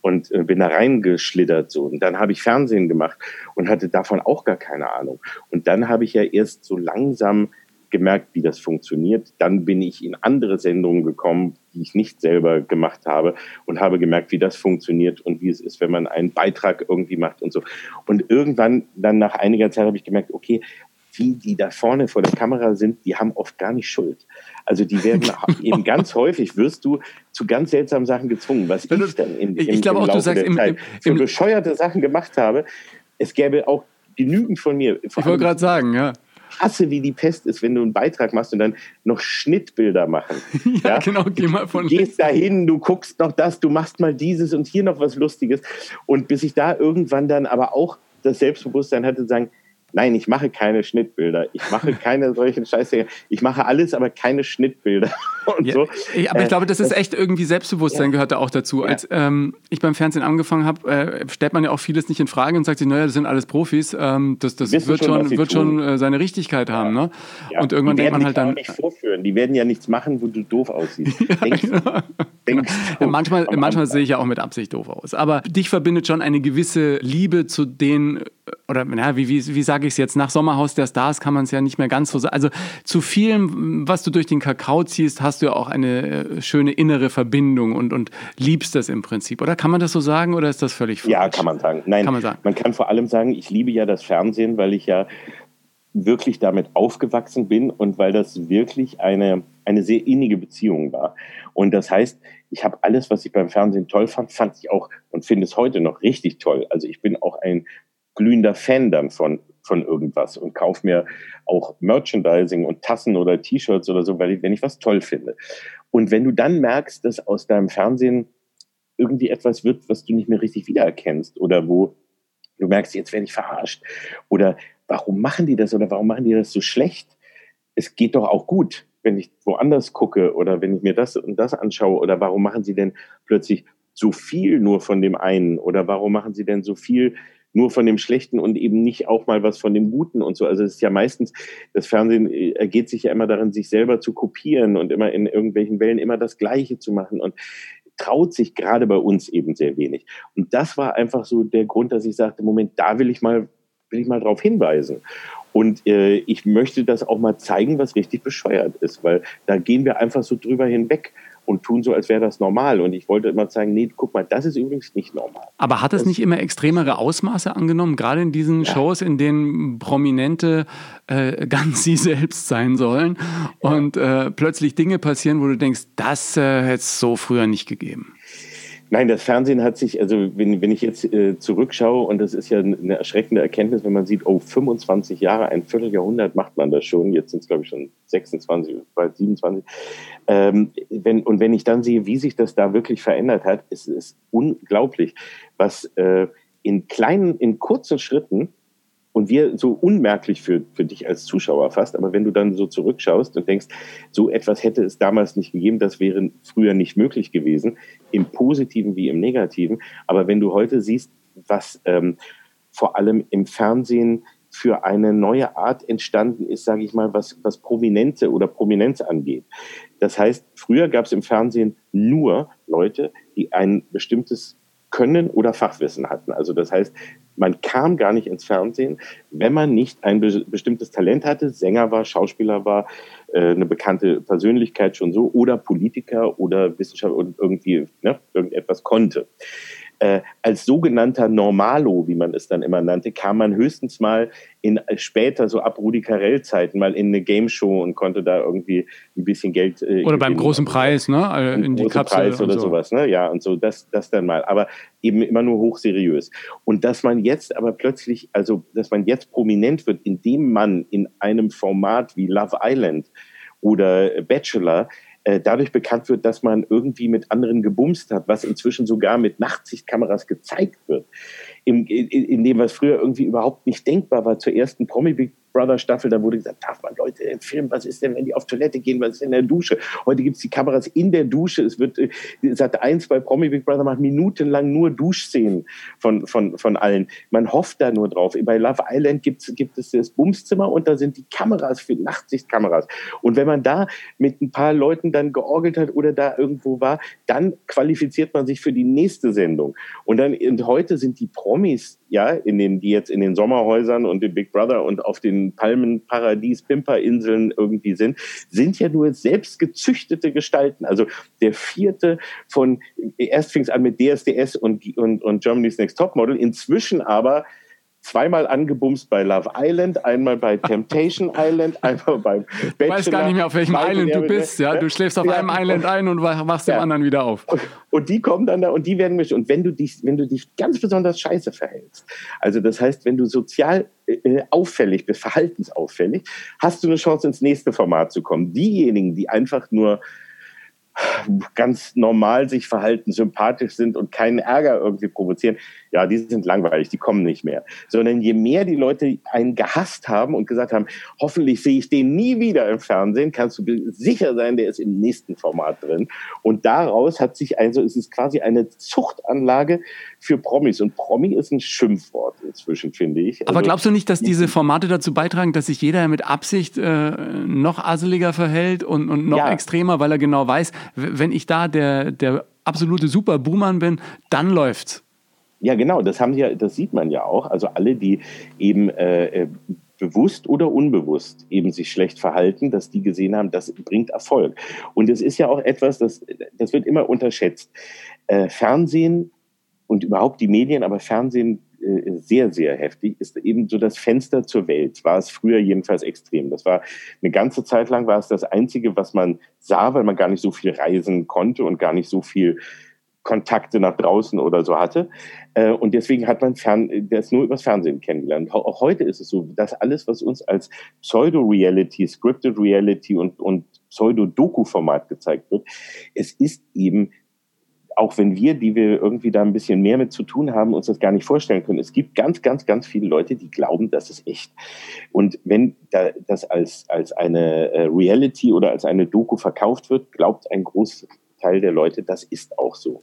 und äh, bin da reingeschlittert so. Und dann habe ich Fernsehen gemacht und hatte davon auch gar keine Ahnung. Und dann habe ich ja erst so langsam gemerkt, wie das funktioniert. Dann bin ich in andere Sendungen gekommen, die ich nicht selber gemacht habe und habe gemerkt, wie das funktioniert und wie es ist, wenn man einen Beitrag irgendwie macht und so. Und irgendwann, dann nach einiger Zeit habe ich gemerkt, okay, die, die da vorne vor der Kamera sind, die haben oft gar nicht Schuld. Also die werden *laughs* eben ganz häufig, wirst du zu ganz seltsamen Sachen gezwungen, was ich dann in, im, ich glaube auch, Laufe du sagst, der im, Zeit für bescheuerte Sachen gemacht habe. Es gäbe auch genügend von mir. Ich wollte gerade sagen, ja hasse, wie die Pest ist, wenn du einen Beitrag machst und dann noch Schnittbilder machen. *laughs* ja, ja, genau, geh mal von. Du gehst dahin, du guckst noch das, du machst mal dieses und hier noch was Lustiges. Und bis ich da irgendwann dann aber auch das Selbstbewusstsein hatte, zu sagen, Nein, ich mache keine Schnittbilder. Ich mache *laughs* keine solchen Scheiße. Ich mache alles, aber keine Schnittbilder. *laughs* Und ja, so. Aber ich glaube, das ist echt irgendwie Selbstbewusstsein ja. gehört da auch dazu. Ja. Als ähm, ich beim Fernsehen angefangen habe, äh, stellt man ja auch vieles nicht in Frage und sagt sich, naja, das sind alles Profis. Ähm, das das wird schon, wird schon äh, seine Richtigkeit haben. Ne? Und irgendwann denkt man halt dann. Nicht vorführen. Die werden ja nichts machen, wo du doof aussiehst. *laughs* denkst, genau. denkst du, manchmal manchmal sehe ich ja auch mit Absicht doof aus. Aber dich verbindet schon eine gewisse Liebe zu den oder na, wie, wie, wie sage ich es jetzt, nach Sommerhaus der Stars kann man es ja nicht mehr ganz so sagen. Also zu vielem, was du durch den Kakao ziehst, hast du ja auch eine äh, schöne innere Verbindung und, und liebst das im Prinzip. Oder kann man das so sagen oder ist das völlig falsch? Ja, kann man sagen. Nein, kann man, sagen. man kann vor allem sagen, ich liebe ja das Fernsehen, weil ich ja wirklich damit aufgewachsen bin und weil das wirklich eine, eine sehr innige Beziehung war. Und das heißt, ich habe alles, was ich beim Fernsehen toll fand, fand ich auch und finde es heute noch richtig toll. Also ich bin auch ein glühender Fan dann von, von irgendwas und kaufe mir auch Merchandising und Tassen oder T-Shirts oder so, weil ich, wenn ich was toll finde. Und wenn du dann merkst, dass aus deinem Fernsehen irgendwie etwas wird, was du nicht mehr richtig wiedererkennst oder wo du merkst, jetzt werde ich verarscht oder warum machen die das oder warum machen die das so schlecht? Es geht doch auch gut, wenn ich woanders gucke oder wenn ich mir das und das anschaue oder warum machen sie denn plötzlich so viel nur von dem einen oder warum machen sie denn so viel nur von dem Schlechten und eben nicht auch mal was von dem Guten und so. Also es ist ja meistens, das Fernsehen äh, ergeht sich ja immer darin, sich selber zu kopieren und immer in irgendwelchen Wellen immer das Gleiche zu machen und traut sich gerade bei uns eben sehr wenig. Und das war einfach so der Grund, dass ich sagte, Moment, da will ich mal, will ich mal drauf hinweisen. Und äh, ich möchte das auch mal zeigen, was richtig bescheuert ist, weil da gehen wir einfach so drüber hinweg und tun so, als wäre das normal. Und ich wollte immer zeigen, nee, guck mal, das ist übrigens nicht normal. Aber hat es nicht immer extremere Ausmaße angenommen, gerade in diesen ja. Shows, in denen Prominente äh, *laughs* ganz sie selbst sein sollen ja. und äh, plötzlich Dinge passieren, wo du denkst, das äh, hätte es so früher nicht gegeben? Nein, das Fernsehen hat sich, also wenn, wenn ich jetzt äh, zurückschaue, und das ist ja eine erschreckende Erkenntnis, wenn man sieht, oh, 25 Jahre, ein Vierteljahrhundert macht man das schon, jetzt sind es, glaube ich, schon 26, bald 27. Ähm, wenn, und wenn ich dann sehe, wie sich das da wirklich verändert hat, ist es unglaublich, was äh, in kleinen, in kurzen Schritten und wir so unmerklich für, für dich als Zuschauer fast, aber wenn du dann so zurückschaust und denkst, so etwas hätte es damals nicht gegeben, das wäre früher nicht möglich gewesen, im Positiven wie im Negativen. Aber wenn du heute siehst, was ähm, vor allem im Fernsehen für eine neue Art entstanden ist, sage ich mal, was, was Prominente oder Prominenz angeht. Das heißt, früher gab es im Fernsehen nur Leute, die ein bestimmtes Können oder Fachwissen hatten. Also das heißt, man kam gar nicht ins Fernsehen, wenn man nicht ein be bestimmtes Talent hatte, Sänger war, Schauspieler war, äh, eine bekannte Persönlichkeit schon so oder Politiker oder Wissenschaftler und irgendwie ne, irgendetwas konnte. Äh, als sogenannter Normalo, wie man es dann immer nannte, kam man höchstens mal in äh, später, so ab Rudi Carell-Zeiten, mal in eine Game Show und konnte da irgendwie ein bisschen Geld. Äh, oder beim großen Preis, ne? Äh, in die Kapsel Preis oder so. sowas, ne? Ja, und so, das, das dann mal. Aber eben immer nur hochseriös. Und dass man jetzt aber plötzlich, also, dass man jetzt prominent wird, indem man in einem Format wie Love Island oder Bachelor äh, dadurch bekannt wird, dass man irgendwie mit anderen gebumst hat, was inzwischen sogar mit Nachtsichtkameras gezeigt wird. In, in, in dem, was früher irgendwie überhaupt nicht denkbar war, zur ersten Promi Big Brother Staffel, da wurde gesagt, darf man Leute filmen, was ist denn, wenn die auf Toilette gehen, was ist in der Dusche? Heute gibt es die Kameras in der Dusche. Es wird, äh, Sat 1 bei Promi Big Brother macht minutenlang nur Duschszenen von, von, von allen. Man hofft da nur drauf. Bei Love Island gibt's, gibt es das Bumszimmer und da sind die Kameras für Nachtsichtkameras. Und wenn man da mit ein paar Leuten dann georgelt hat oder da irgendwo war, dann qualifiziert man sich für die nächste Sendung. Und dann, und heute sind die Promis, ja, in den, die jetzt in den Sommerhäusern und im Big Brother und auf den Palmenparadies, Pimperinseln irgendwie sind, sind ja nur selbst gezüchtete Gestalten. Also der vierte von, erst fing es an mit DSDS und, und, und Germany's Next Topmodel, inzwischen aber zweimal angebumst bei Love Island, einmal bei Temptation *laughs* Island, einmal beim Bachelor. Du weißt gar nicht mehr, auf welchem Island du bist. Ja? Du schläfst auf ja. einem Island ein und wachst ja. dem anderen wieder auf. Und die kommen dann da und die werden mich. Und wenn du dich, wenn du dich ganz besonders scheiße verhältst, also das heißt, wenn du sozial äh, auffällig bist, verhaltensauffällig, hast du eine Chance, ins nächste Format zu kommen. Diejenigen, die einfach nur ganz normal sich verhalten, sympathisch sind und keinen Ärger irgendwie provozieren, ja, die sind langweilig, die kommen nicht mehr. Sondern je mehr die Leute einen gehasst haben und gesagt haben, hoffentlich sehe ich den nie wieder im Fernsehen, kannst du sicher sein, der ist im nächsten Format drin. Und daraus hat sich also, es ist quasi eine Zuchtanlage für Promis. Und Promi ist ein Schimpfwort inzwischen, finde ich. Also, Aber glaubst du nicht, dass diese Formate dazu beitragen, dass sich jeder mit Absicht äh, noch asseliger verhält und, und noch ja. extremer, weil er genau weiß, wenn ich da der, der absolute Superboomer bin, dann läuft's. Ja, genau, das haben ja, das sieht man ja auch. Also alle, die eben äh, äh, bewusst oder unbewusst eben sich schlecht verhalten, dass die gesehen haben, das bringt Erfolg. Und es ist ja auch etwas, das, das wird immer unterschätzt. Äh, Fernsehen und überhaupt die Medien, aber Fernsehen sehr, sehr heftig, ist eben so das Fenster zur Welt. War es früher jedenfalls extrem. Das war eine ganze Zeit lang war es das Einzige, was man sah, weil man gar nicht so viel reisen konnte und gar nicht so viel Kontakte nach draußen oder so hatte. Äh, und deswegen hat man Fern das nur übers Fernsehen kennengelernt. Auch heute ist es so, dass alles, was uns als Pseudo-Reality, Scripted Reality und, und Pseudo-Doku-Format gezeigt wird, es ist eben auch wenn wir, die wir irgendwie da ein bisschen mehr mit zu tun haben, uns das gar nicht vorstellen können. Es gibt ganz, ganz, ganz viele Leute, die glauben, das ist echt. Und wenn da, das als, als eine äh, Reality oder als eine Doku verkauft wird, glaubt ein Großteil der Leute, das ist auch so.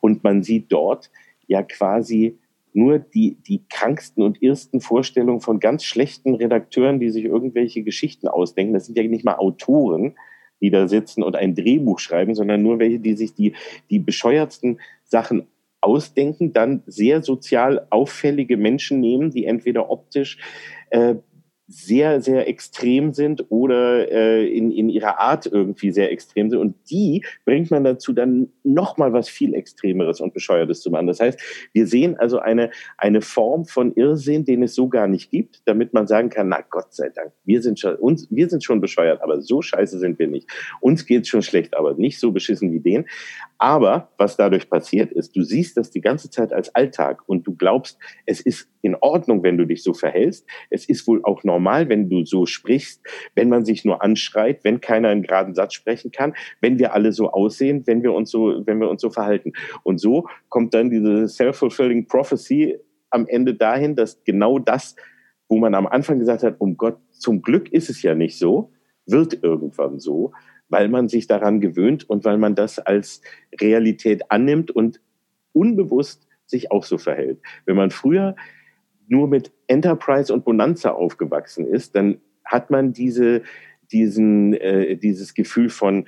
Und man sieht dort ja quasi nur die, die kranksten und ersten Vorstellungen von ganz schlechten Redakteuren, die sich irgendwelche Geschichten ausdenken. Das sind ja nicht mal Autoren, die da sitzen und ein Drehbuch schreiben, sondern nur welche, die sich die, die bescheuertsten Sachen ausdenken, dann sehr sozial auffällige Menschen nehmen, die entweder optisch äh, sehr, sehr extrem sind oder äh, in, in ihrer Art irgendwie sehr extrem sind. Und die bringt man dazu, dann nochmal was viel Extremeres und Bescheuertes zu machen. Das heißt, wir sehen also eine, eine Form von Irrsinn, den es so gar nicht gibt, damit man sagen kann, na Gott sei Dank, wir sind schon, uns, wir sind schon bescheuert, aber so scheiße sind wir nicht. Uns geht's schon schlecht, aber nicht so beschissen wie denen. Aber was dadurch passiert ist, du siehst das die ganze Zeit als Alltag und du glaubst, es ist in Ordnung, wenn du dich so verhältst. Es ist wohl auch normal, wenn du so sprichst, wenn man sich nur anschreit, wenn keiner einen geraden Satz sprechen kann, wenn wir alle so aussehen, wenn wir uns so, wenn wir uns so verhalten. Und so kommt dann diese self-fulfilling prophecy am Ende dahin, dass genau das, wo man am Anfang gesagt hat, um Gott, zum Glück ist es ja nicht so, wird irgendwann so weil man sich daran gewöhnt und weil man das als Realität annimmt und unbewusst sich auch so verhält. Wenn man früher nur mit Enterprise und Bonanza aufgewachsen ist, dann hat man diese, diesen, äh, dieses Gefühl von,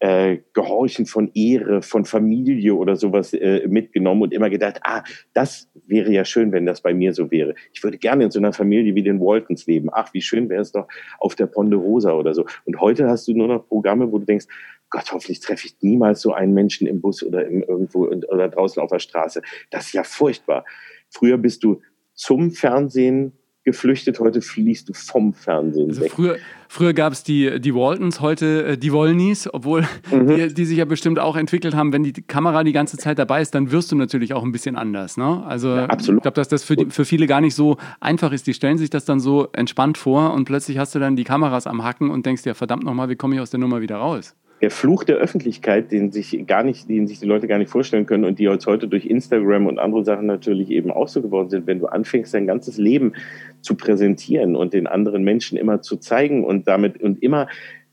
äh, Gehorchen von Ehre, von Familie oder sowas äh, mitgenommen und immer gedacht, ah, das wäre ja schön, wenn das bei mir so wäre. Ich würde gerne in so einer Familie wie den Waltons leben. Ach, wie schön wäre es doch auf der Ponderosa oder so. Und heute hast du nur noch Programme, wo du denkst, Gott, hoffentlich treffe ich niemals so einen Menschen im Bus oder im, irgendwo oder draußen auf der Straße. Das ist ja furchtbar. Früher bist du zum Fernsehen geflüchtet, heute fließt du vom Fernsehen also weg. Früher, früher gab es die, die Waltons, heute äh, die Wollnies, obwohl mhm. die, die, sich ja bestimmt auch entwickelt haben. Wenn die Kamera die ganze Zeit dabei ist, dann wirst du natürlich auch ein bisschen anders. Ne? Also ja, ich glaube, dass das für, die, für viele gar nicht so einfach ist. Die stellen sich das dann so entspannt vor und plötzlich hast du dann die Kameras am Hacken und denkst dir, verdammt nochmal, wie komme ich aus der Nummer wieder raus? der Fluch der Öffentlichkeit, den sich gar nicht, den sich die Leute gar nicht vorstellen können und die jetzt heute durch Instagram und andere Sachen natürlich eben auch so geworden sind, wenn du anfängst, dein ganzes Leben zu präsentieren und den anderen Menschen immer zu zeigen und damit und immer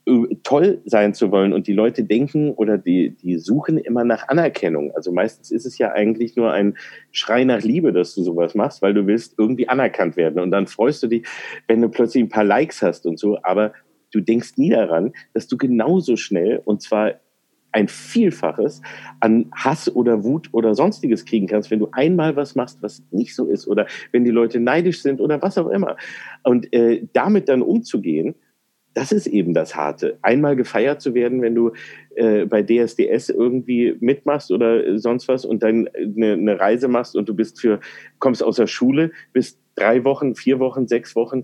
äh, toll sein zu wollen. Und die Leute denken oder die, die suchen immer nach Anerkennung. Also meistens ist es ja eigentlich nur ein Schrei nach Liebe, dass du sowas machst, weil du willst irgendwie anerkannt werden. Und dann freust du dich, wenn du plötzlich ein paar Likes hast und so, aber du denkst nie daran, dass du genauso schnell und zwar ein Vielfaches an Hass oder Wut oder sonstiges kriegen kannst, wenn du einmal was machst, was nicht so ist oder wenn die Leute neidisch sind oder was auch immer. Und äh, damit dann umzugehen, das ist eben das Harte. Einmal gefeiert zu werden, wenn du äh, bei DSDS irgendwie mitmachst oder sonst was und dann eine, eine Reise machst und du bist für, kommst aus der Schule, bist drei Wochen, vier Wochen, sechs Wochen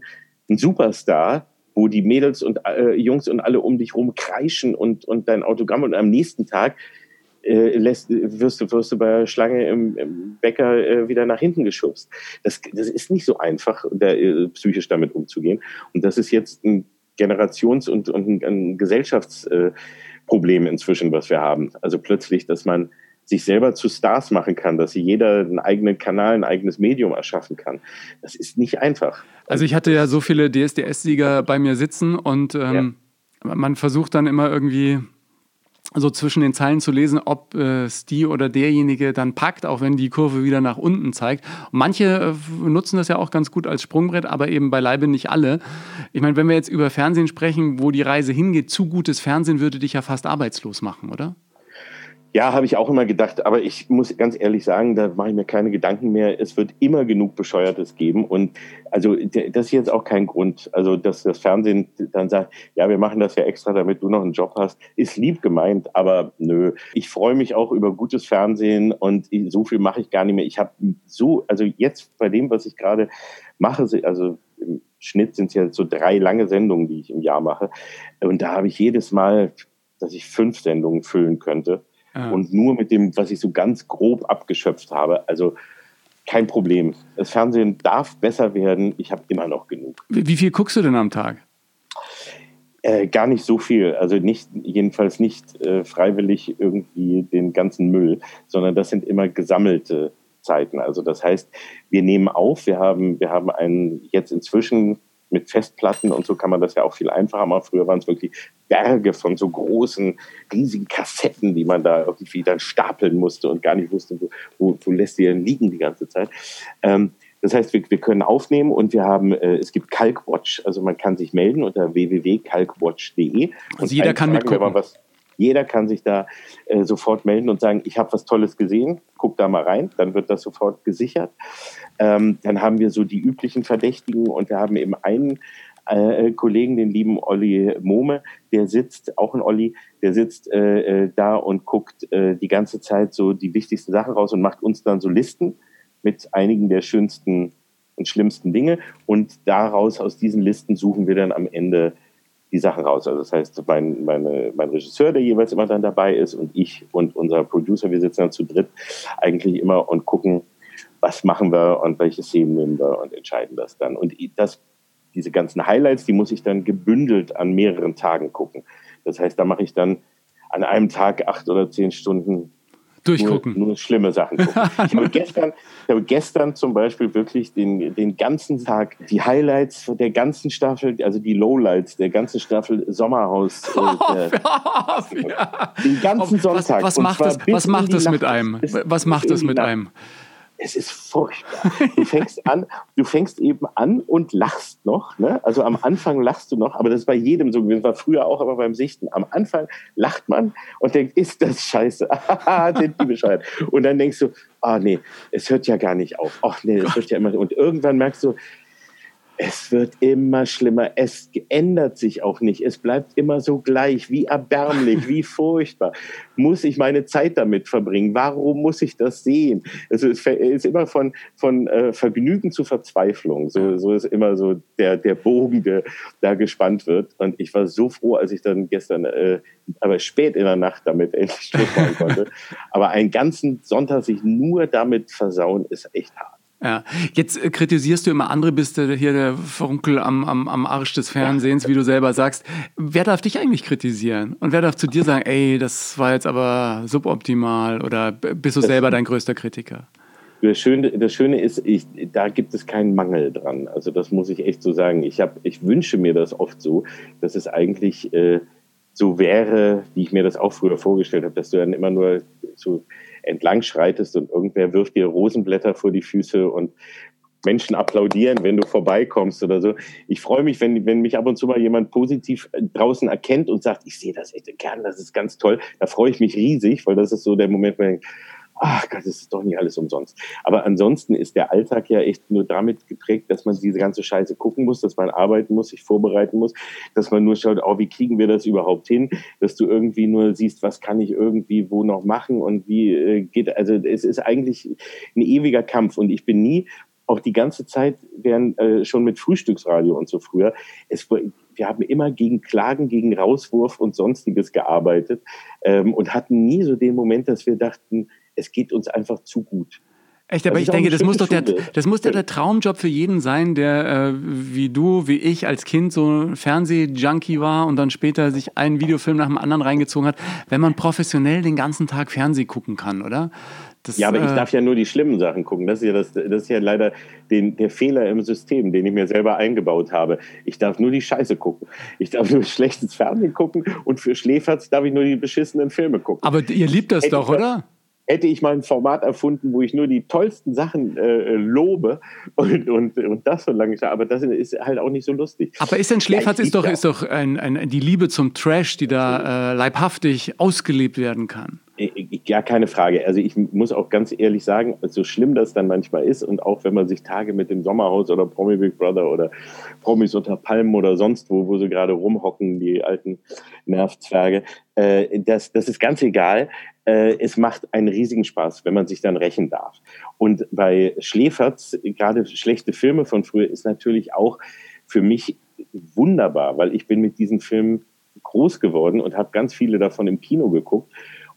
ein Superstar wo die Mädels und äh, Jungs und alle um dich rum kreischen und, und dein Autogramm und am nächsten Tag äh, lässt, wirst, du, wirst du bei der Schlange im, im Bäcker äh, wieder nach hinten geschubst. Das, das ist nicht so einfach, da, äh, psychisch damit umzugehen. Und das ist jetzt ein Generations- und, und ein, ein Gesellschaftsproblem inzwischen, was wir haben. Also plötzlich, dass man sich selber zu Stars machen kann, dass jeder einen eigenen Kanal, ein eigenes Medium erschaffen kann. Das ist nicht einfach. Also ich hatte ja so viele DSDS-Sieger bei mir sitzen und ähm, ja. man versucht dann immer irgendwie so zwischen den Zeilen zu lesen, ob äh, es die oder derjenige dann packt, auch wenn die Kurve wieder nach unten zeigt. Manche äh, nutzen das ja auch ganz gut als Sprungbrett, aber eben beileibe nicht alle. Ich meine, wenn wir jetzt über Fernsehen sprechen, wo die Reise hingeht, zu gutes Fernsehen würde dich ja fast arbeitslos machen, oder? Ja, habe ich auch immer gedacht, aber ich muss ganz ehrlich sagen, da mache ich mir keine Gedanken mehr. Es wird immer genug Bescheuertes geben. Und also das ist jetzt auch kein Grund. Also, dass das Fernsehen dann sagt, ja, wir machen das ja extra, damit du noch einen Job hast, ist lieb gemeint, aber nö. Ich freue mich auch über gutes Fernsehen und so viel mache ich gar nicht mehr. Ich habe so, also jetzt bei dem, was ich gerade mache, also im Schnitt sind es ja so drei lange Sendungen, die ich im Jahr mache. Und da habe ich jedes Mal, dass ich fünf Sendungen füllen könnte ja. Und nur mit dem, was ich so ganz grob abgeschöpft habe, also kein Problem. Das Fernsehen darf besser werden. Ich habe immer noch genug. Wie viel guckst du denn am Tag? Äh, gar nicht so viel. Also nicht, jedenfalls nicht äh, freiwillig irgendwie den ganzen Müll, sondern das sind immer gesammelte Zeiten. Also das heißt, wir nehmen auf, wir haben, wir haben einen jetzt inzwischen mit Festplatten und so kann man das ja auch viel einfacher machen. Früher waren es wirklich Berge von so großen, riesigen Kassetten, die man da irgendwie dann stapeln musste und gar nicht wusste, wo, wo, wo lässt die denn liegen die ganze Zeit. Ähm, das heißt, wir, wir können aufnehmen und wir haben, äh, es gibt Calcwatch, also man kann sich melden unter www.calcwatch.de. Also jeder kann mitgucken. Was, jeder kann sich da äh, sofort melden und sagen, ich habe was Tolles gesehen, guck da mal rein, dann wird das sofort gesichert. Ähm, dann haben wir so die üblichen Verdächtigen und wir haben eben einen äh, Kollegen, den lieben Olli Mohme, der sitzt, auch ein Olli, der sitzt äh, äh, da und guckt äh, die ganze Zeit so die wichtigsten Sachen raus und macht uns dann so Listen mit einigen der schönsten und schlimmsten Dinge und daraus, aus diesen Listen suchen wir dann am Ende die Sachen raus. Also das heißt, mein, meine, mein Regisseur, der jeweils immer dann dabei ist und ich und unser Producer, wir sitzen dann zu dritt eigentlich immer und gucken, was machen wir und welche Szenen nehmen wir und entscheiden das dann. Und das, diese ganzen Highlights, die muss ich dann gebündelt an mehreren Tagen gucken. Das heißt, da mache ich dann an einem Tag acht oder zehn Stunden durchgucken. Nur, nur schlimme Sachen gucken. *laughs* ich, habe gestern, ich habe gestern zum Beispiel wirklich den, den ganzen Tag die Highlights der ganzen Staffel, also die Lowlights der ganzen Staffel Sommerhaus. Äh, *laughs* der, *laughs* den ganzen Sonntag. Was, was macht es, was macht es mit einem? Was macht es mit einem? Es ist furchtbar. Du fängst an, du fängst eben an und lachst noch. Ne? Also am Anfang lachst du noch, aber das ist bei jedem so gewesen. War früher auch, aber beim Sichten. Am Anfang lacht man und denkt, ist das scheiße? *laughs* Sind die bescheuert? Und dann denkst du, ah nee, es hört ja gar nicht auf. Ach nee, es wird ja immer. Und irgendwann merkst du, es wird immer schlimmer. Es ändert sich auch nicht. Es bleibt immer so gleich. Wie erbärmlich, *laughs* wie furchtbar. Muss ich meine Zeit damit verbringen? Warum muss ich das sehen? Also es ist immer von, von äh, Vergnügen zu Verzweiflung. So, so ist immer so der, der Bogen, der da gespannt wird. Und ich war so froh, als ich dann gestern, äh, aber spät in der Nacht damit endlich Schluss machen konnte. *laughs* aber einen ganzen Sonntag sich nur damit versauen, ist echt hart. Ja, jetzt äh, kritisierst du immer andere, bist du hier der Verunkel am, am, am Arsch des Fernsehens, wie du selber sagst. Wer darf dich eigentlich kritisieren? Und wer darf zu dir sagen, ey, das war jetzt aber suboptimal oder bist du das selber dein größter Kritiker? Das Schöne, das Schöne ist, ich, da gibt es keinen Mangel dran. Also das muss ich echt so sagen. Ich, hab, ich wünsche mir das oft so, dass es eigentlich äh, so wäre, wie ich mir das auch früher vorgestellt habe, dass du dann immer nur so entlang schreitest und irgendwer wirft dir Rosenblätter vor die Füße und Menschen applaudieren, wenn du vorbeikommst oder so. Ich freue mich, wenn, wenn mich ab und zu mal jemand positiv draußen erkennt und sagt, ich sehe das echt gern, das ist ganz toll. Da freue ich mich riesig, weil das ist so der Moment, wo ich denke, ach Gott, das ist doch nicht alles umsonst. Aber ansonsten ist der Alltag ja echt nur damit geprägt, dass man diese ganze Scheiße gucken muss, dass man arbeiten muss, sich vorbereiten muss, dass man nur schaut, oh, wie kriegen wir das überhaupt hin, dass du irgendwie nur siehst, was kann ich irgendwie wo noch machen und wie äh, geht, also es ist eigentlich ein ewiger Kampf und ich bin nie auch die ganze Zeit während äh, schon mit Frühstücksradio und so früher. Es, wir haben immer gegen Klagen, gegen Rauswurf und sonstiges gearbeitet ähm, und hatten nie so den Moment, dass wir dachten, es geht uns einfach zu gut. Echt, aber ich denke, das muss doch der, das muss der, der Traumjob für jeden sein, der äh, wie du, wie ich als Kind so Fernsehjunkie war und dann später sich einen Videofilm nach dem anderen reingezogen hat, wenn man professionell den ganzen Tag Fernseh gucken kann, oder? Das, ja, aber äh, ich darf ja nur die schlimmen Sachen gucken. Das ist ja, das, das ist ja leider den, der Fehler im System, den ich mir selber eingebaut habe. Ich darf nur die Scheiße gucken. Ich darf nur schlechtes Fernsehen gucken und für Schläferz darf ich nur die beschissenen Filme gucken. Aber ihr liebt das Hätte doch, oder? Hätte ich mal ein Format erfunden, wo ich nur die tollsten Sachen äh, lobe und, und, und das so lange. Aber das ist halt auch nicht so lustig. Aber ist denn Schläferz ist doch, ist doch ein, ein, die Liebe zum Trash, die da äh, leibhaftig ausgelebt werden kann. Ja, keine Frage. Also ich muss auch ganz ehrlich sagen, so schlimm das dann manchmal ist und auch wenn man sich Tage mit dem Sommerhaus oder Promi Big Brother oder Promis unter Palmen oder sonst wo, wo sie gerade rumhocken, die alten Nervzwerge, äh, das, das ist ganz egal. Äh, es macht einen riesigen Spaß, wenn man sich dann rächen darf. Und bei Schläferz, gerade schlechte Filme von früher, ist natürlich auch für mich wunderbar, weil ich bin mit diesen Filmen groß geworden und habe ganz viele davon im Kino geguckt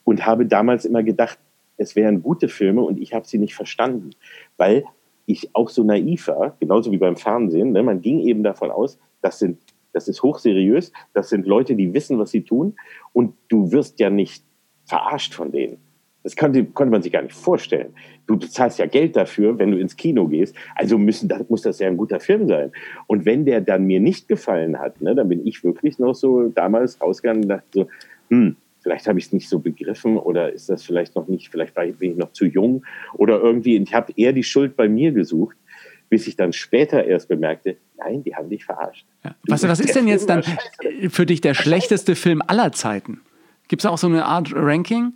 und habe damals immer gedacht, es wären gute Filme und ich habe sie nicht verstanden, weil ich auch so naiv war, genauso wie beim Fernsehen. Ne? Man ging eben davon aus, das sind das ist hochseriös, das sind Leute, die wissen, was sie tun und du wirst ja nicht verarscht von denen. Das konnte, konnte man sich gar nicht vorstellen. Du bezahlst ja Geld dafür, wenn du ins Kino gehst. Also müssen, das, muss das ja ein guter Film sein. Und wenn der dann mir nicht gefallen hat, ne, dann bin ich wirklich noch so damals rausgegangen und dachte so, hm, vielleicht habe ich es nicht so begriffen oder ist das vielleicht noch nicht, vielleicht bin ich noch zu jung oder irgendwie, ich habe eher die Schuld bei mir gesucht, bis ich dann später erst bemerkte, nein, die haben dich verarscht. Ja. Was, was ist denn jetzt dann für dich der schlechteste Film aller Zeiten? Gibt es auch so eine Art Ranking?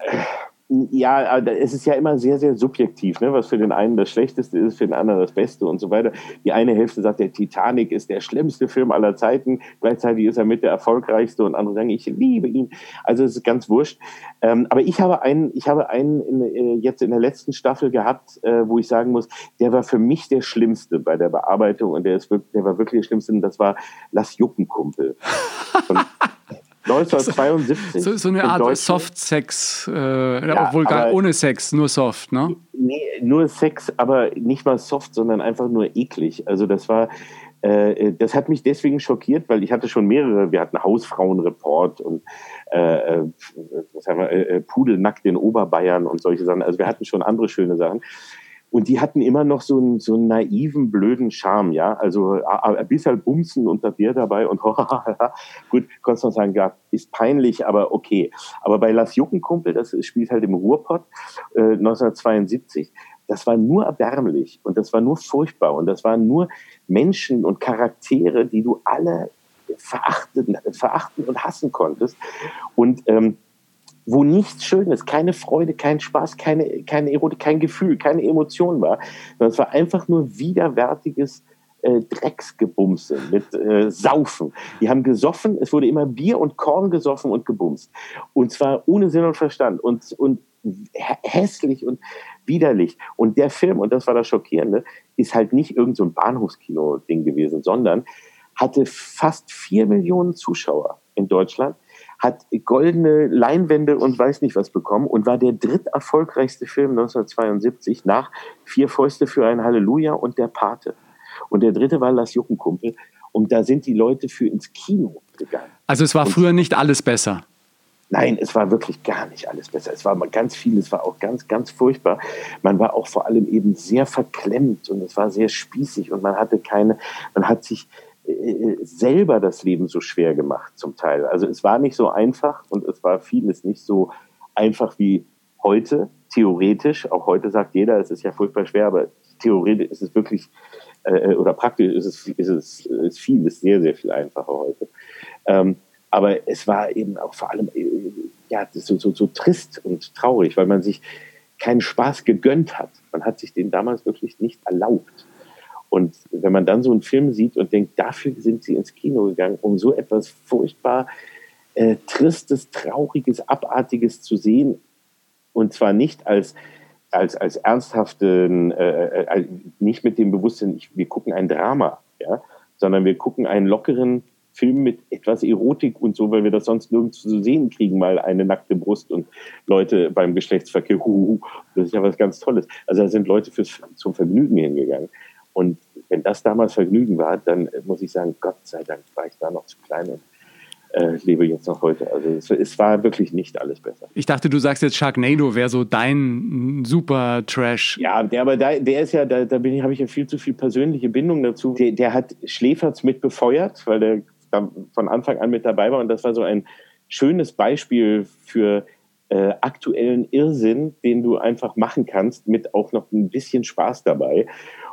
Ja, es ist ja immer sehr, sehr subjektiv, ne? was für den einen das Schlechteste ist, für den anderen das Beste und so weiter. Die eine Hälfte sagt, der Titanic ist der schlimmste Film aller Zeiten, gleichzeitig ist er mit der erfolgreichste und andere sagen, ich liebe ihn. Also es ist ganz wurscht. Ähm, aber ich habe einen, ich habe einen in, äh, jetzt in der letzten Staffel gehabt, äh, wo ich sagen muss, der war für mich der Schlimmste bei der Bearbeitung und der, ist wirklich, der war wirklich der Schlimmste und das war Lass Jucken, Kumpel. *laughs* 1972. So, so eine Art Soft-Sex, äh, ja, obwohl gar ohne Sex, nur soft, ne? Nee, nur Sex, aber nicht mal soft, sondern einfach nur eklig. Also das war, äh, das hat mich deswegen schockiert, weil ich hatte schon mehrere, wir hatten Hausfrauenreport und äh, äh was haben wir, äh, Pudelnackt in Oberbayern und solche Sachen. Also wir hatten schon andere schöne Sachen. Und die hatten immer noch so einen, so einen naiven, blöden Charme, ja. Also ein bisschen Bumsen das Bier dabei und *laughs* gut, konntest du sagen, ja, ist peinlich, aber okay. Aber bei Las Juckenkumpel, das spielt halt im Ruhrpott äh, 1972, das war nur erbärmlich und das war nur furchtbar und das waren nur Menschen und Charaktere, die du alle verachten, verachten und hassen konntest. Und ähm, wo nichts Schönes, keine Freude, kein Spaß, keine, keine Erotik, kein Gefühl, keine Emotion war, sondern es war einfach nur widerwärtiges äh, Drecksgebumse mit äh, Saufen. Die haben gesoffen, es wurde immer Bier und Korn gesoffen und gebumst. Und zwar ohne Sinn und Verstand und, und hässlich und widerlich. Und der Film, und das war das Schockierende, ist halt nicht irgendein so Bahnhofskino-Ding gewesen, sondern hatte fast vier Millionen Zuschauer in Deutschland hat goldene Leinwände und weiß nicht was bekommen und war der dritterfolgreichste Film 1972 nach Vier Fäuste für ein Halleluja und Der Pate. Und der dritte war Lass Juckenkumpel. Und da sind die Leute für ins Kino gegangen. Also es war und früher nicht alles besser. Nein, es war wirklich gar nicht alles besser. Es war ganz viel, es war auch ganz, ganz furchtbar. Man war auch vor allem eben sehr verklemmt und es war sehr spießig und man hatte keine, man hat sich selber das Leben so schwer gemacht zum Teil. Also es war nicht so einfach und es war vieles nicht so einfach wie heute, theoretisch. Auch heute sagt jeder, es ist ja furchtbar schwer, aber theoretisch ist es wirklich, äh, oder praktisch ist es, ist es ist vieles sehr, sehr viel einfacher heute. Ähm, aber es war eben auch vor allem äh, ja, so, so, so trist und traurig, weil man sich keinen Spaß gegönnt hat. Man hat sich den damals wirklich nicht erlaubt. Und wenn man dann so einen Film sieht und denkt, dafür sind sie ins Kino gegangen, um so etwas furchtbar äh, Tristes, Trauriges, Abartiges zu sehen, und zwar nicht als, als, als ernsthaften, äh, äh, nicht mit dem Bewusstsein, ich, wir gucken ein Drama, ja, sondern wir gucken einen lockeren, Film mit etwas Erotik und so, weil wir das sonst nirgends zu sehen kriegen, mal eine nackte Brust und Leute beim Geschlechtsverkehr, huhuhu, *laughs* das ist ja was ganz Tolles. Also da sind Leute fürs, zum Vergnügen hingegangen. Und wenn das damals Vergnügen war, dann muss ich sagen, Gott sei Dank war ich da noch zu klein und äh, lebe jetzt noch heute. Also es, es, war wirklich nicht alles besser. Ich dachte, du sagst jetzt Sharknado wäre so dein super Trash. Ja, der, aber da, der ist ja, da, da bin ich, habe ich ja viel zu viel persönliche Bindung dazu. Der, der hat Schläferz mit befeuert, weil der von Anfang an mit dabei war. Und das war so ein schönes Beispiel für äh, aktuellen Irrsinn, den du einfach machen kannst, mit auch noch ein bisschen Spaß dabei.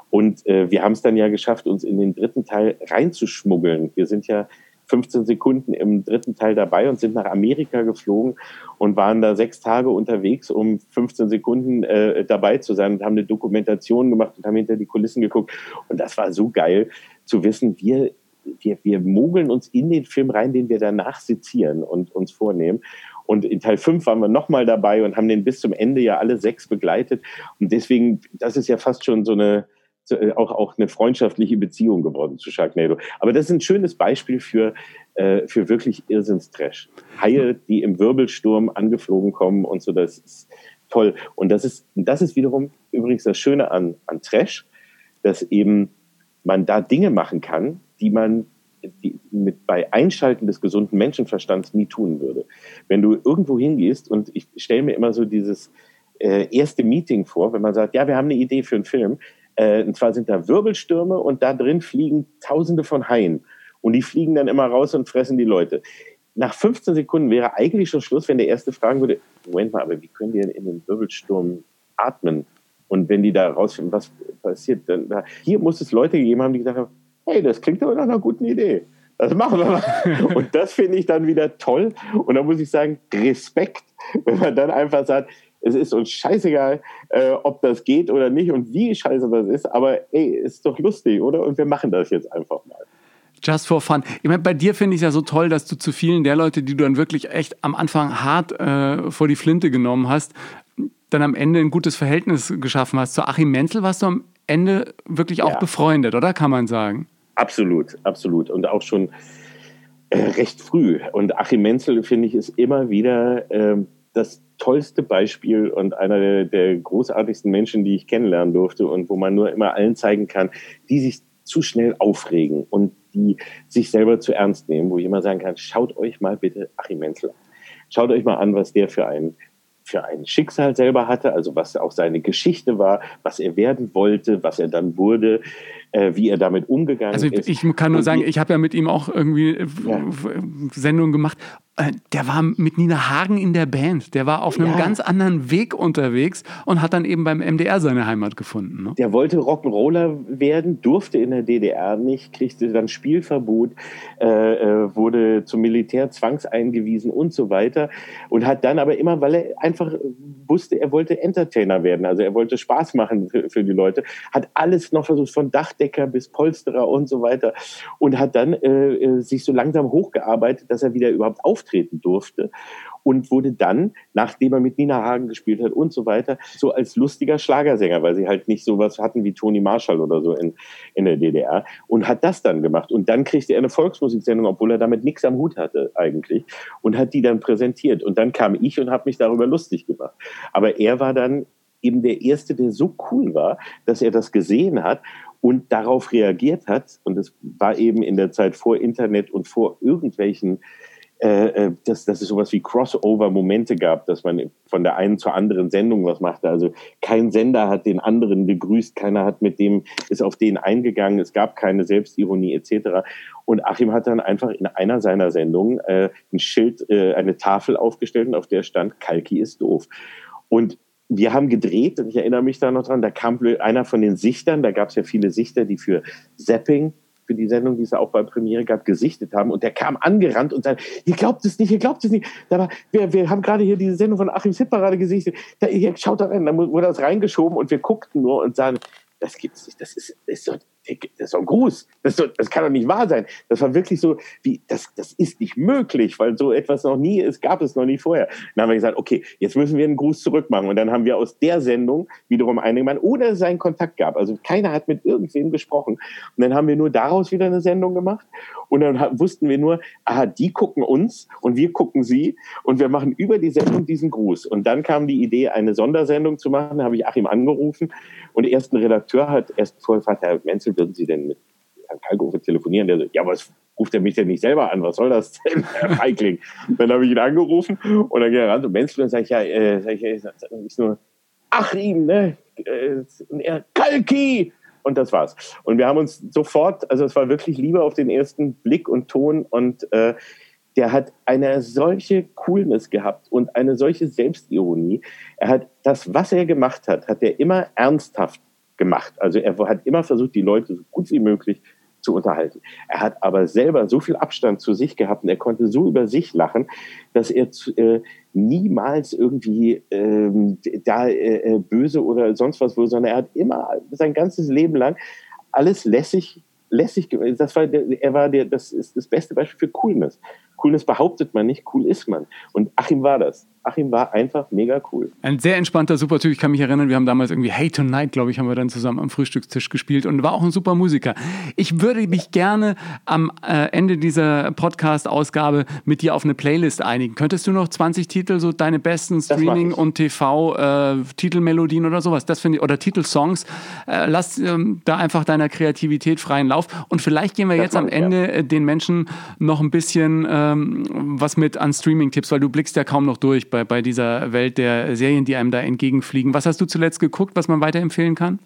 Und äh, wir haben es dann ja geschafft, uns in den dritten Teil reinzuschmuggeln. Wir sind ja 15 Sekunden im dritten Teil dabei und sind nach Amerika geflogen und waren da sechs Tage unterwegs, um 15 Sekunden äh, dabei zu sein und haben eine Dokumentation gemacht und haben hinter die Kulissen geguckt. Und das war so geil zu wissen, wir wir, wir mogeln uns in den Film rein, den wir danach sezieren und uns vornehmen. Und in Teil 5 waren wir nochmal dabei und haben den bis zum Ende ja alle sechs begleitet. Und deswegen, das ist ja fast schon so eine, auch, auch eine freundschaftliche Beziehung geworden zu Sharknado. Aber das ist ein schönes Beispiel für, äh, für wirklich Irrsinnstrash. Haie, die im Wirbelsturm angeflogen kommen und so, das ist toll. Und das ist, das ist wiederum übrigens das Schöne an, an Trash, dass eben man da Dinge machen kann, die man die mit bei Einschalten des gesunden Menschenverstands nie tun würde. Wenn du irgendwo hingehst und ich stelle mir immer so dieses äh, erste Meeting vor, wenn man sagt, ja, wir haben eine Idee für einen Film, äh, und zwar sind da Wirbelstürme und da drin fliegen Tausende von Haien und die fliegen dann immer raus und fressen die Leute. Nach 15 Sekunden wäre eigentlich schon Schluss, wenn der erste fragen würde, Moment mal, aber wie können die denn in den Wirbelsturm atmen? Und wenn die da rausfinden, was passiert, dann hier muss es Leute gegeben haben, die gesagt haben, hey, das klingt aber nach einer guten Idee. Das machen wir mal. *laughs* Und das finde ich dann wieder toll. Und da muss ich sagen, Respekt, wenn man dann einfach sagt, es ist uns scheißegal, äh, ob das geht oder nicht und wie scheiße das ist, aber ey, ist doch lustig, oder? Und wir machen das jetzt einfach mal. Just for fun. Ich meine, bei dir finde ich es ja so toll, dass du zu vielen der Leute, die du dann wirklich echt am Anfang hart äh, vor die Flinte genommen hast, dann am Ende ein gutes Verhältnis geschaffen hast. Zu Achim Menzel warst du am Ende wirklich auch ja. befreundet, oder kann man sagen? Absolut, absolut. Und auch schon äh, recht früh. Und Achim Menzel, finde ich, ist immer wieder äh, das tollste Beispiel und einer der, der, großartigsten Menschen, die ich kennenlernen durfte und wo man nur immer allen zeigen kann, die sich zu schnell aufregen und die sich selber zu ernst nehmen, wo ich immer sagen kann, schaut euch mal bitte Achim Menzel an. Schaut euch mal an, was der für ein für ein Schicksal selber hatte, also was auch seine Geschichte war, was er werden wollte, was er dann wurde, äh, wie er damit umgegangen also ist. Ich kann nur sagen, ich habe ja mit ihm auch irgendwie äh, ja. Sendungen gemacht. Äh, der war mit Nina Hagen in der Band. Der war auf einem ja. ganz anderen Weg unterwegs und hat dann eben beim MDR seine Heimat gefunden. Ne? Der wollte Rock'n'Roller werden, durfte in der DDR nicht, kriegte dann Spielverbot, äh, äh, wurde zum Militär zwangseingewiesen und so weiter. Und hat dann aber immer, weil er einfach wusste, er wollte Entertainer werden, also er wollte Spaß machen für, für die Leute, hat alles noch versucht, von Dach Dachdecker bis Polsterer und so weiter und hat dann äh, äh, sich so langsam hochgearbeitet, dass er wieder überhaupt auftreten durfte und wurde dann, nachdem er mit Nina Hagen gespielt hat und so weiter, so als lustiger Schlagersänger, weil sie halt nicht sowas hatten wie Toni Marshall oder so in, in der DDR und hat das dann gemacht. Und dann kriegte er eine Volksmusiksendung, obwohl er damit nichts am Hut hatte eigentlich und hat die dann präsentiert. Und dann kam ich und habe mich darüber lustig gemacht. Aber er war dann eben der Erste, der so cool war, dass er das gesehen hat und darauf reagiert hat. Und es war eben in der Zeit vor Internet und vor irgendwelchen äh, äh, dass, dass es sowas wie Crossover-Momente gab, dass man von der einen zur anderen Sendung was machte. Also kein Sender hat den anderen begrüßt, keiner hat mit dem, ist auf den eingegangen, es gab keine Selbstironie etc. Und Achim hat dann einfach in einer seiner Sendungen äh, ein Schild, äh, eine Tafel aufgestellt und auf der stand, Kalki ist doof. Und wir haben gedreht, und ich erinnere mich da noch dran, da kam einer von den Sichtern, da gab es ja viele Sichter, die für Zapping für die Sendung, die es auch bei Premiere gab, gesichtet haben. Und der kam angerannt und sagte, ihr glaubt es nicht, ihr glaubt es nicht. Aber wir, wir haben gerade hier diese Sendung von Achim Hitparade gesichtet. Da, ihr schaut da rein. Dann wurde das reingeschoben und wir guckten nur und sagen, das gibt's nicht. Das ist, ist so das ist doch ein Gruß. Das, doch, das, kann doch nicht wahr sein. Das war wirklich so, wie, das, das ist nicht möglich, weil so etwas noch nie ist, gab es noch nie vorher. Dann haben wir gesagt, okay, jetzt müssen wir einen Gruß zurückmachen. Und dann haben wir aus der Sendung wiederum eine gemacht, ohne dass es einen Kontakt gab. Also keiner hat mit irgendwem gesprochen. Und dann haben wir nur daraus wieder eine Sendung gemacht. Und dann wussten wir nur, aha, die gucken uns und wir gucken sie. Und wir machen über die Sendung diesen Gruß. Und dann kam die Idee, eine Sondersendung zu machen. Da habe ich Achim angerufen. Und erst ein Redakteur hat erst vorher gefragt, Herr Menzel, würden Sie denn mit Herrn Kalkofe telefonieren? Der so, ja, was ruft er mich denn nicht selber an? Was soll das denn, Herr *laughs* Feigling? dann habe ich ihn angerufen und dann ging er ran und Menzel und sage ich, ja, äh, sag ich, äh, ist nur Achim, ne? Äh, und er, Kalki! Und das war's. Und wir haben uns sofort, also es war wirklich Liebe auf den ersten Blick und Ton und äh, der hat eine solche Coolness gehabt und eine solche Selbstironie. Er hat das, was er gemacht hat, hat er immer ernsthaft gemacht. Also er hat immer versucht, die Leute so gut wie möglich zu unterhalten. Er hat aber selber so viel Abstand zu sich gehabt und er konnte so über sich lachen, dass er äh, niemals irgendwie ähm, da äh, äh böse oder sonst was wurde, sondern er hat immer sein ganzes Leben lang alles lässig lässig, das war, er war der, das ist das beste Beispiel für Coolness. Coolness behauptet man nicht, cool ist man. Und Achim war das. Achim war einfach mega cool. Ein sehr entspannter, super Typ. Ich kann mich erinnern, wir haben damals irgendwie Hey Tonight, glaube ich, haben wir dann zusammen am Frühstückstisch gespielt und war auch ein super Musiker. Ich würde mich gerne am äh, Ende dieser Podcast-Ausgabe mit dir auf eine Playlist einigen. Könntest du noch 20 Titel, so deine besten Streaming- und TV-Titelmelodien äh, oder sowas, das finde ich, oder Titelsongs, äh, lass ähm, da einfach deiner Kreativität freien Lauf. Und vielleicht gehen wir das jetzt am Ende ja. den Menschen noch ein bisschen ähm, was mit an Streaming-Tipps, weil du blickst ja kaum noch durch bei bei, bei dieser Welt der Serien, die einem da entgegenfliegen. Was hast du zuletzt geguckt, was man weiterempfehlen kann?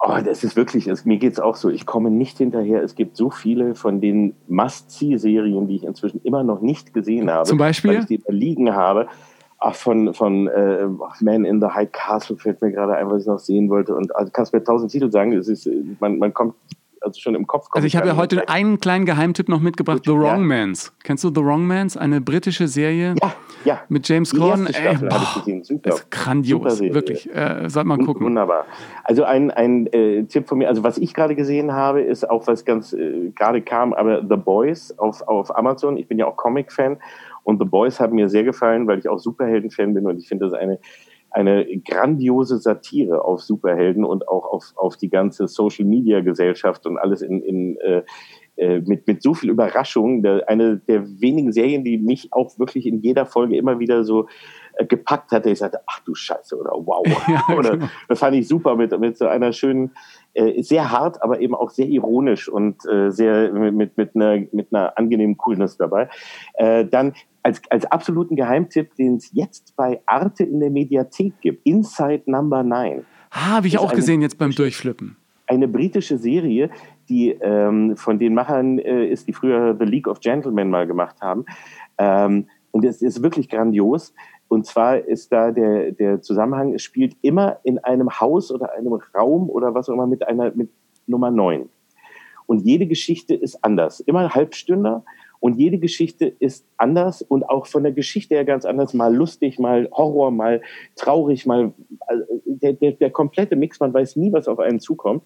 Oh, das ist wirklich, es, mir geht es auch so. Ich komme nicht hinterher. Es gibt so viele von den Must-See-Serien, die ich inzwischen immer noch nicht gesehen habe. Zum Beispiel? Weil ich die liegen habe. Ach, von, von äh, Man in the High Castle fällt mir gerade ein, was ich noch sehen wollte. Und also kannst mir tausend Titel sagen. Es ist, man, man kommt also schon im Kopf Also ich habe ja heute weg. einen kleinen Geheimtipp noch mitgebracht, The Wrong ja. Mans. Kennst du The Wrong Mans? Eine britische Serie ja, ja. mit James Corden. Die erste Staffel habe ich gesehen, super. Ist grandios, wirklich. Äh, sollte man gucken. Wunderbar. Also ein, ein äh, Tipp von mir, also was ich gerade gesehen habe, ist auch was ganz äh, gerade kam, aber The Boys auf, auf Amazon. Ich bin ja auch Comic-Fan und The Boys haben mir sehr gefallen, weil ich auch Superhelden-Fan bin und ich finde das eine eine grandiose Satire auf Superhelden und auch auf, auf die ganze Social Media Gesellschaft und alles in, in äh, äh, mit, mit so viel Überraschung. eine der wenigen Serien, die mich auch wirklich in jeder Folge immer wieder so äh, gepackt hatte. Ich sagte, ach du Scheiße oder wow. *laughs* Ja, oder, genau. Das fand ich super mit, mit so einer schönen, äh, sehr hart, aber eben auch sehr ironisch und äh, sehr mit, mit, einer, mit einer angenehmen Coolness dabei. Äh, dann als, als absoluten Geheimtipp, den es jetzt bei Arte in der Mediathek gibt, Inside Number 9. Ah, habe ich auch gesehen jetzt beim Durchflippen. Eine britische Serie, die ähm, von den Machern äh, ist, die früher The League of Gentlemen mal gemacht haben. Ähm, und es ist wirklich grandios. Und zwar ist da der, der Zusammenhang, es spielt immer in einem Haus oder einem Raum oder was auch immer mit einer mit Nummer 9. Und jede Geschichte ist anders. Immer Halbstünder und jede Geschichte ist anders und auch von der Geschichte her ganz anders. Mal lustig, mal Horror, mal traurig, mal äh, der, der, der komplette Mix. Man weiß nie, was auf einen zukommt.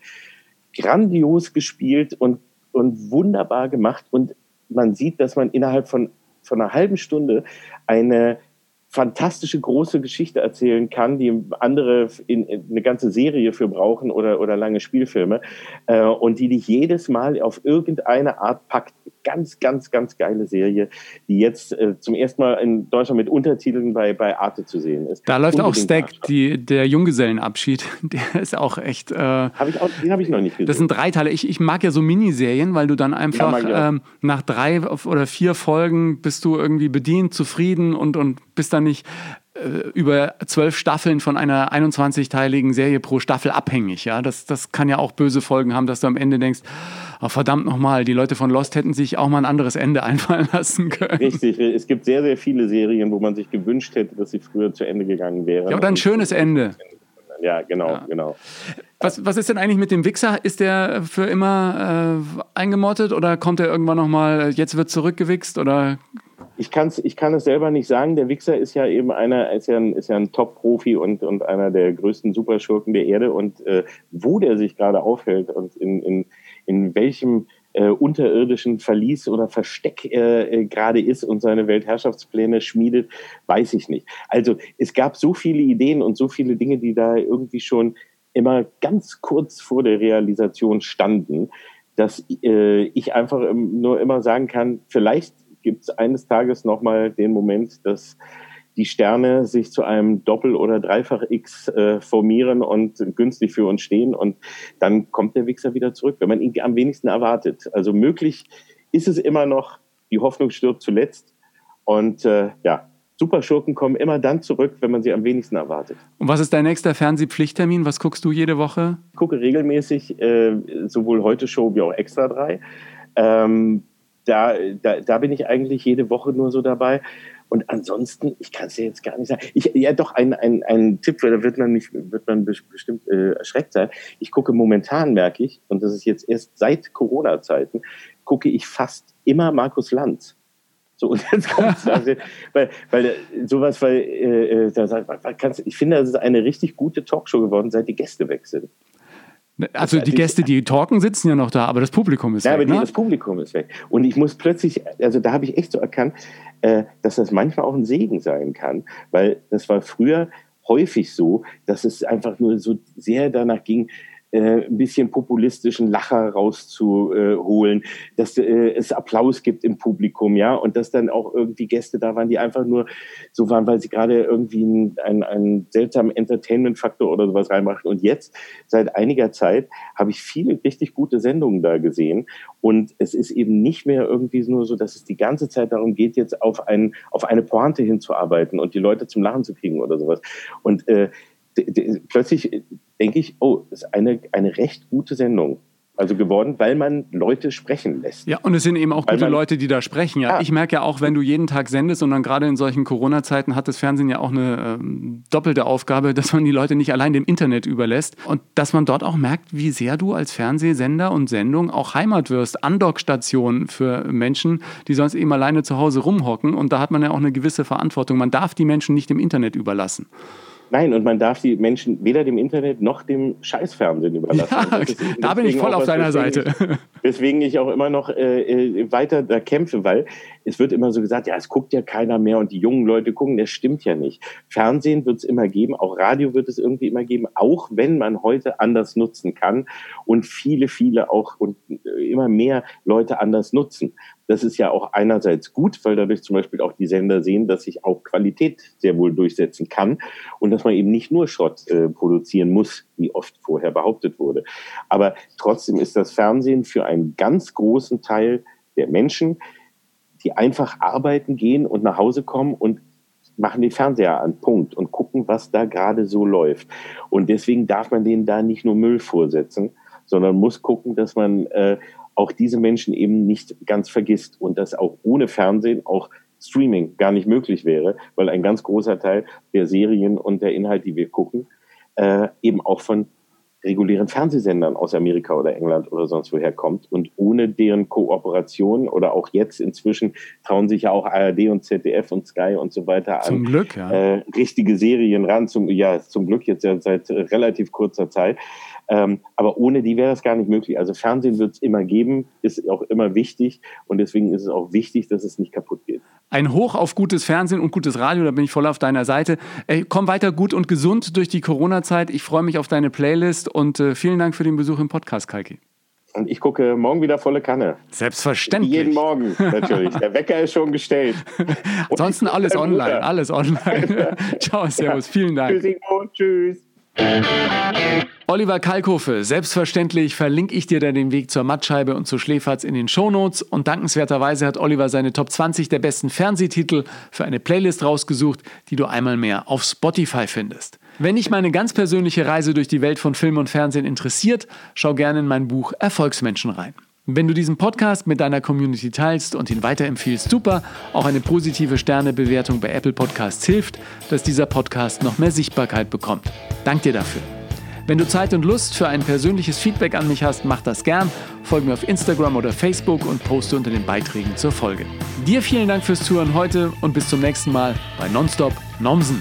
grandios gespielt und, und wunderbar gemacht. Und man sieht, dass man innerhalb von, von einer halben Stunde eine fantastische große Geschichte erzählen kann, die andere in, in eine ganze Serie für brauchen oder, oder lange Spielfilme äh, und die dich jedes Mal auf irgendeine Art packt. Ganz, ganz, ganz geile Serie, die jetzt äh, zum ersten Mal in Deutschland mit Untertiteln bei, bei Arte zu sehen ist. Da läuft Unbedingt auch Stack, die, der Junggesellenabschied. *laughs* Der ist auch echt. Äh, hab ich auch, den habe ich noch nicht gesehen. Das sind drei Teile. Ich, ich mag ja so Miniserien, weil du dann einfach ja, ähm, nach drei oder vier Folgen bist du irgendwie bedient, zufrieden und, und bist dann nicht äh, über zwölf Staffeln von einer 21-teiligen Serie pro Staffel abhängig. Ja? Das, das kann ja auch böse Folgen haben, dass du am Ende denkst, oh, verdammt nochmal, die Leute von Lost hätten sich auch mal ein anderes Ende *laughs* einfallen lassen können. Richtig, es gibt sehr, sehr viele Serien, wo man sich gewünscht hätte, dass sie früher zu Ende gegangen wären. Ja, oder ein schönes Ende. Ja, genau, ja. genau. Was, was ist denn eigentlich mit dem Wichser? Ist der für immer äh, eingemottet oder kommt er irgendwann nochmal, jetzt wird zurückgewichst oder ich, kann's, ich kann es selber nicht sagen. Der Wichser ist ja eben einer, ist ja ein, ist ja ein Top-Profi und, und einer der größten Superschurken der Erde. Und äh, wo der sich gerade aufhält und in, in, in welchem äh, unterirdischen Verlies oder Versteck äh, äh, gerade ist und seine Weltherrschaftspläne schmiedet, weiß ich nicht. Also es gab so viele Ideen und so viele Dinge, die da irgendwie schon immer ganz kurz vor der Realisation standen, dass äh, ich einfach nur immer sagen kann, vielleicht gibt es eines Tages nochmal den Moment, dass die Sterne sich zu einem Doppel- oder Dreifach-X äh, formieren und günstig für uns stehen. Und dann kommt der Wichser wieder zurück, wenn man ihn am wenigsten erwartet. Also möglich ist es immer noch, die Hoffnung stirbt zuletzt. Und äh, ja, Superschurken kommen immer dann zurück, wenn man sie am wenigsten erwartet. Und was ist dein nächster Fernsehpflichttermin? Was guckst du jede Woche? Ich gucke regelmäßig äh, sowohl Heute Show wie auch Extra 3. Ähm, da, da, da bin ich eigentlich jede Woche nur so dabei. Und ansonsten, ich kann es dir jetzt gar nicht sagen. Ich, ja, doch, ein, ein, ein Tipp, da wird man nicht, wird man bestimmt äh, erschreckt sein. Ich gucke momentan, merke ich, und das ist jetzt erst seit Corona-Zeiten, gucke ich fast immer Markus Lanz. So, und jetzt kommt es, also, *laughs* weil, weil sowas, weil, äh, äh da sagt man, kannst, ich finde, das ist eine richtig gute Talkshow geworden, seit die Gäste weg sind. Also die Gäste, die talken, sitzen ja noch da, aber das Publikum ist ja, weg. Ja, aber ne? das Publikum ist weg. Und ich muss plötzlich, also da habe ich echt so erkannt, äh, dass das manchmal auch ein Segen sein kann, weil das war früher häufig so, dass es einfach nur so sehr danach ging, äh, ein bisschen populistischen Lacher rauszuholen, dass äh, es Applaus gibt im Publikum, ja, und dass dann auch irgendwie Gäste da waren, die einfach nur so waren, weil sie gerade irgendwie einen, einen, einen seltsamen Entertainment-Faktor oder sowas reinmachen. Und jetzt, seit einiger Zeit, habe ich viele richtig gute Sendungen da gesehen. Und es ist eben nicht mehr irgendwie nur so, dass es die ganze Zeit darum geht, jetzt auf, ein, auf eine Pointe hinzuarbeiten und die Leute zum Lachen zu kriegen oder sowas. Und äh, plötzlich denke ich, oh, ist eine, eine recht gute Sendung. Also geworden, weil man Leute sprechen lässt. Ja, und es sind eben auch weil gute Leute, die da sprechen. Ja, ah. ich merke ja auch, wenn du jeden Tag sendest und dann gerade in solchen Corona-Zeiten hat das Fernsehen ja auch eine ähm, doppelte Aufgabe, dass man die Leute nicht allein dem Internet überlässt und dass man dort auch merkt, wie sehr du als Fernsehsender und Sendung auch Heimat wirst, Andockstation für Menschen, die sonst eben alleine zu Hause rumhocken und da hat man ja auch eine gewisse Verantwortung. Man darf die Menschen nicht dem Internet überlassen. Nein, und man darf die Menschen weder dem Internet noch dem Scheißfernsehen überlassen. Ja, da bin ich voll auf deiner Seite. Weswegen ich auch immer noch äh, äh, weiter da kämpfe, weil es wird immer so gesagt, ja, es guckt ja keiner mehr und die jungen Leute gucken, das stimmt ja nicht. Fernsehen wird es immer geben, auch Radio wird es irgendwie immer geben, auch wenn man heute anders nutzen kann und viele, viele auch und äh, immer mehr Leute anders nutzen. Das ist ja auch einerseits gut, weil dadurch zum Beispiel auch die Sender sehen, dass sich auch Qualität sehr wohl durchsetzen kann und dass man eben nicht nur Schrott äh, produzieren muss, wie oft vorher behauptet wurde. Aber trotzdem ist das Fernsehen für einen ganz großen Teil der Menschen, die einfach arbeiten gehen und nach Hause kommen und machen den Fernseher an, Punkt, und gucken, was da gerade so läuft. Und deswegen darf man denen da nicht nur Müll vorsetzen, sondern muss gucken, dass man äh, auch diese Menschen eben nicht ganz vergisst und dass auch ohne Fernsehen auch Streaming gar nicht möglich wäre, weil ein ganz großer Teil der Serien und der Inhalt, die wir gucken, äh, eben auch von regulären Fernsehsendern aus Amerika oder England oder sonst woher kommt. Und ohne deren Kooperation oder auch jetzt inzwischen trauen sich ja auch ARD und ZDF und Sky und so weiter an, zum Glück, ja. äh, richtige Serien ran. Zum, ja, zum Glück jetzt ja seit relativ kurzer Zeit. Ähm, aber ohne die wäre das gar nicht möglich. Also Fernsehen wird es immer geben, ist auch immer wichtig und deswegen ist es auch wichtig, dass es nicht kaputt geht. Ein Hoch auf gutes Fernsehen und gutes Radio, da bin ich voll auf deiner Seite. Ey, komm weiter gut und gesund durch die Corona-Zeit. Ich freue mich auf deine Playlist und äh, vielen Dank für den Besuch im Podcast, Kalki. Und ich gucke morgen wieder volle Kanne. Selbstverständlich. Jeden Morgen, natürlich. Der Wecker ist schon gestellt. *laughs* Ansonsten alles online, alles online. *laughs* Ciao, Servus, vielen Dank. Tschüss, Ingo. Tschüss. Oliver Kalkofe, selbstverständlich verlinke ich dir dann den Weg zur Mattscheibe und zu Schläferz in den Shownotes und dankenswerterweise hat Oliver seine Top 20 der besten Fernsehtitel für eine Playlist rausgesucht, die du einmal mehr auf Spotify findest. Wenn dich meine ganz persönliche Reise durch die Welt von Film und Fernsehen interessiert, schau gerne in mein Buch Erfolgsmenschen rein. Wenn du diesen Podcast mit deiner Community teilst und ihn weiterempfiehlst, super. Auch eine positive Sternebewertung bei Apple Podcasts hilft, dass dieser Podcast noch mehr Sichtbarkeit bekommt. Dank dir dafür. Wenn du Zeit und Lust für ein persönliches Feedback an mich hast, mach das gern. Folge mir auf Instagram oder Facebook und poste unter den Beiträgen zur Folge. Dir vielen Dank fürs Zuhören heute und bis zum nächsten Mal bei Nonstop Nomsen.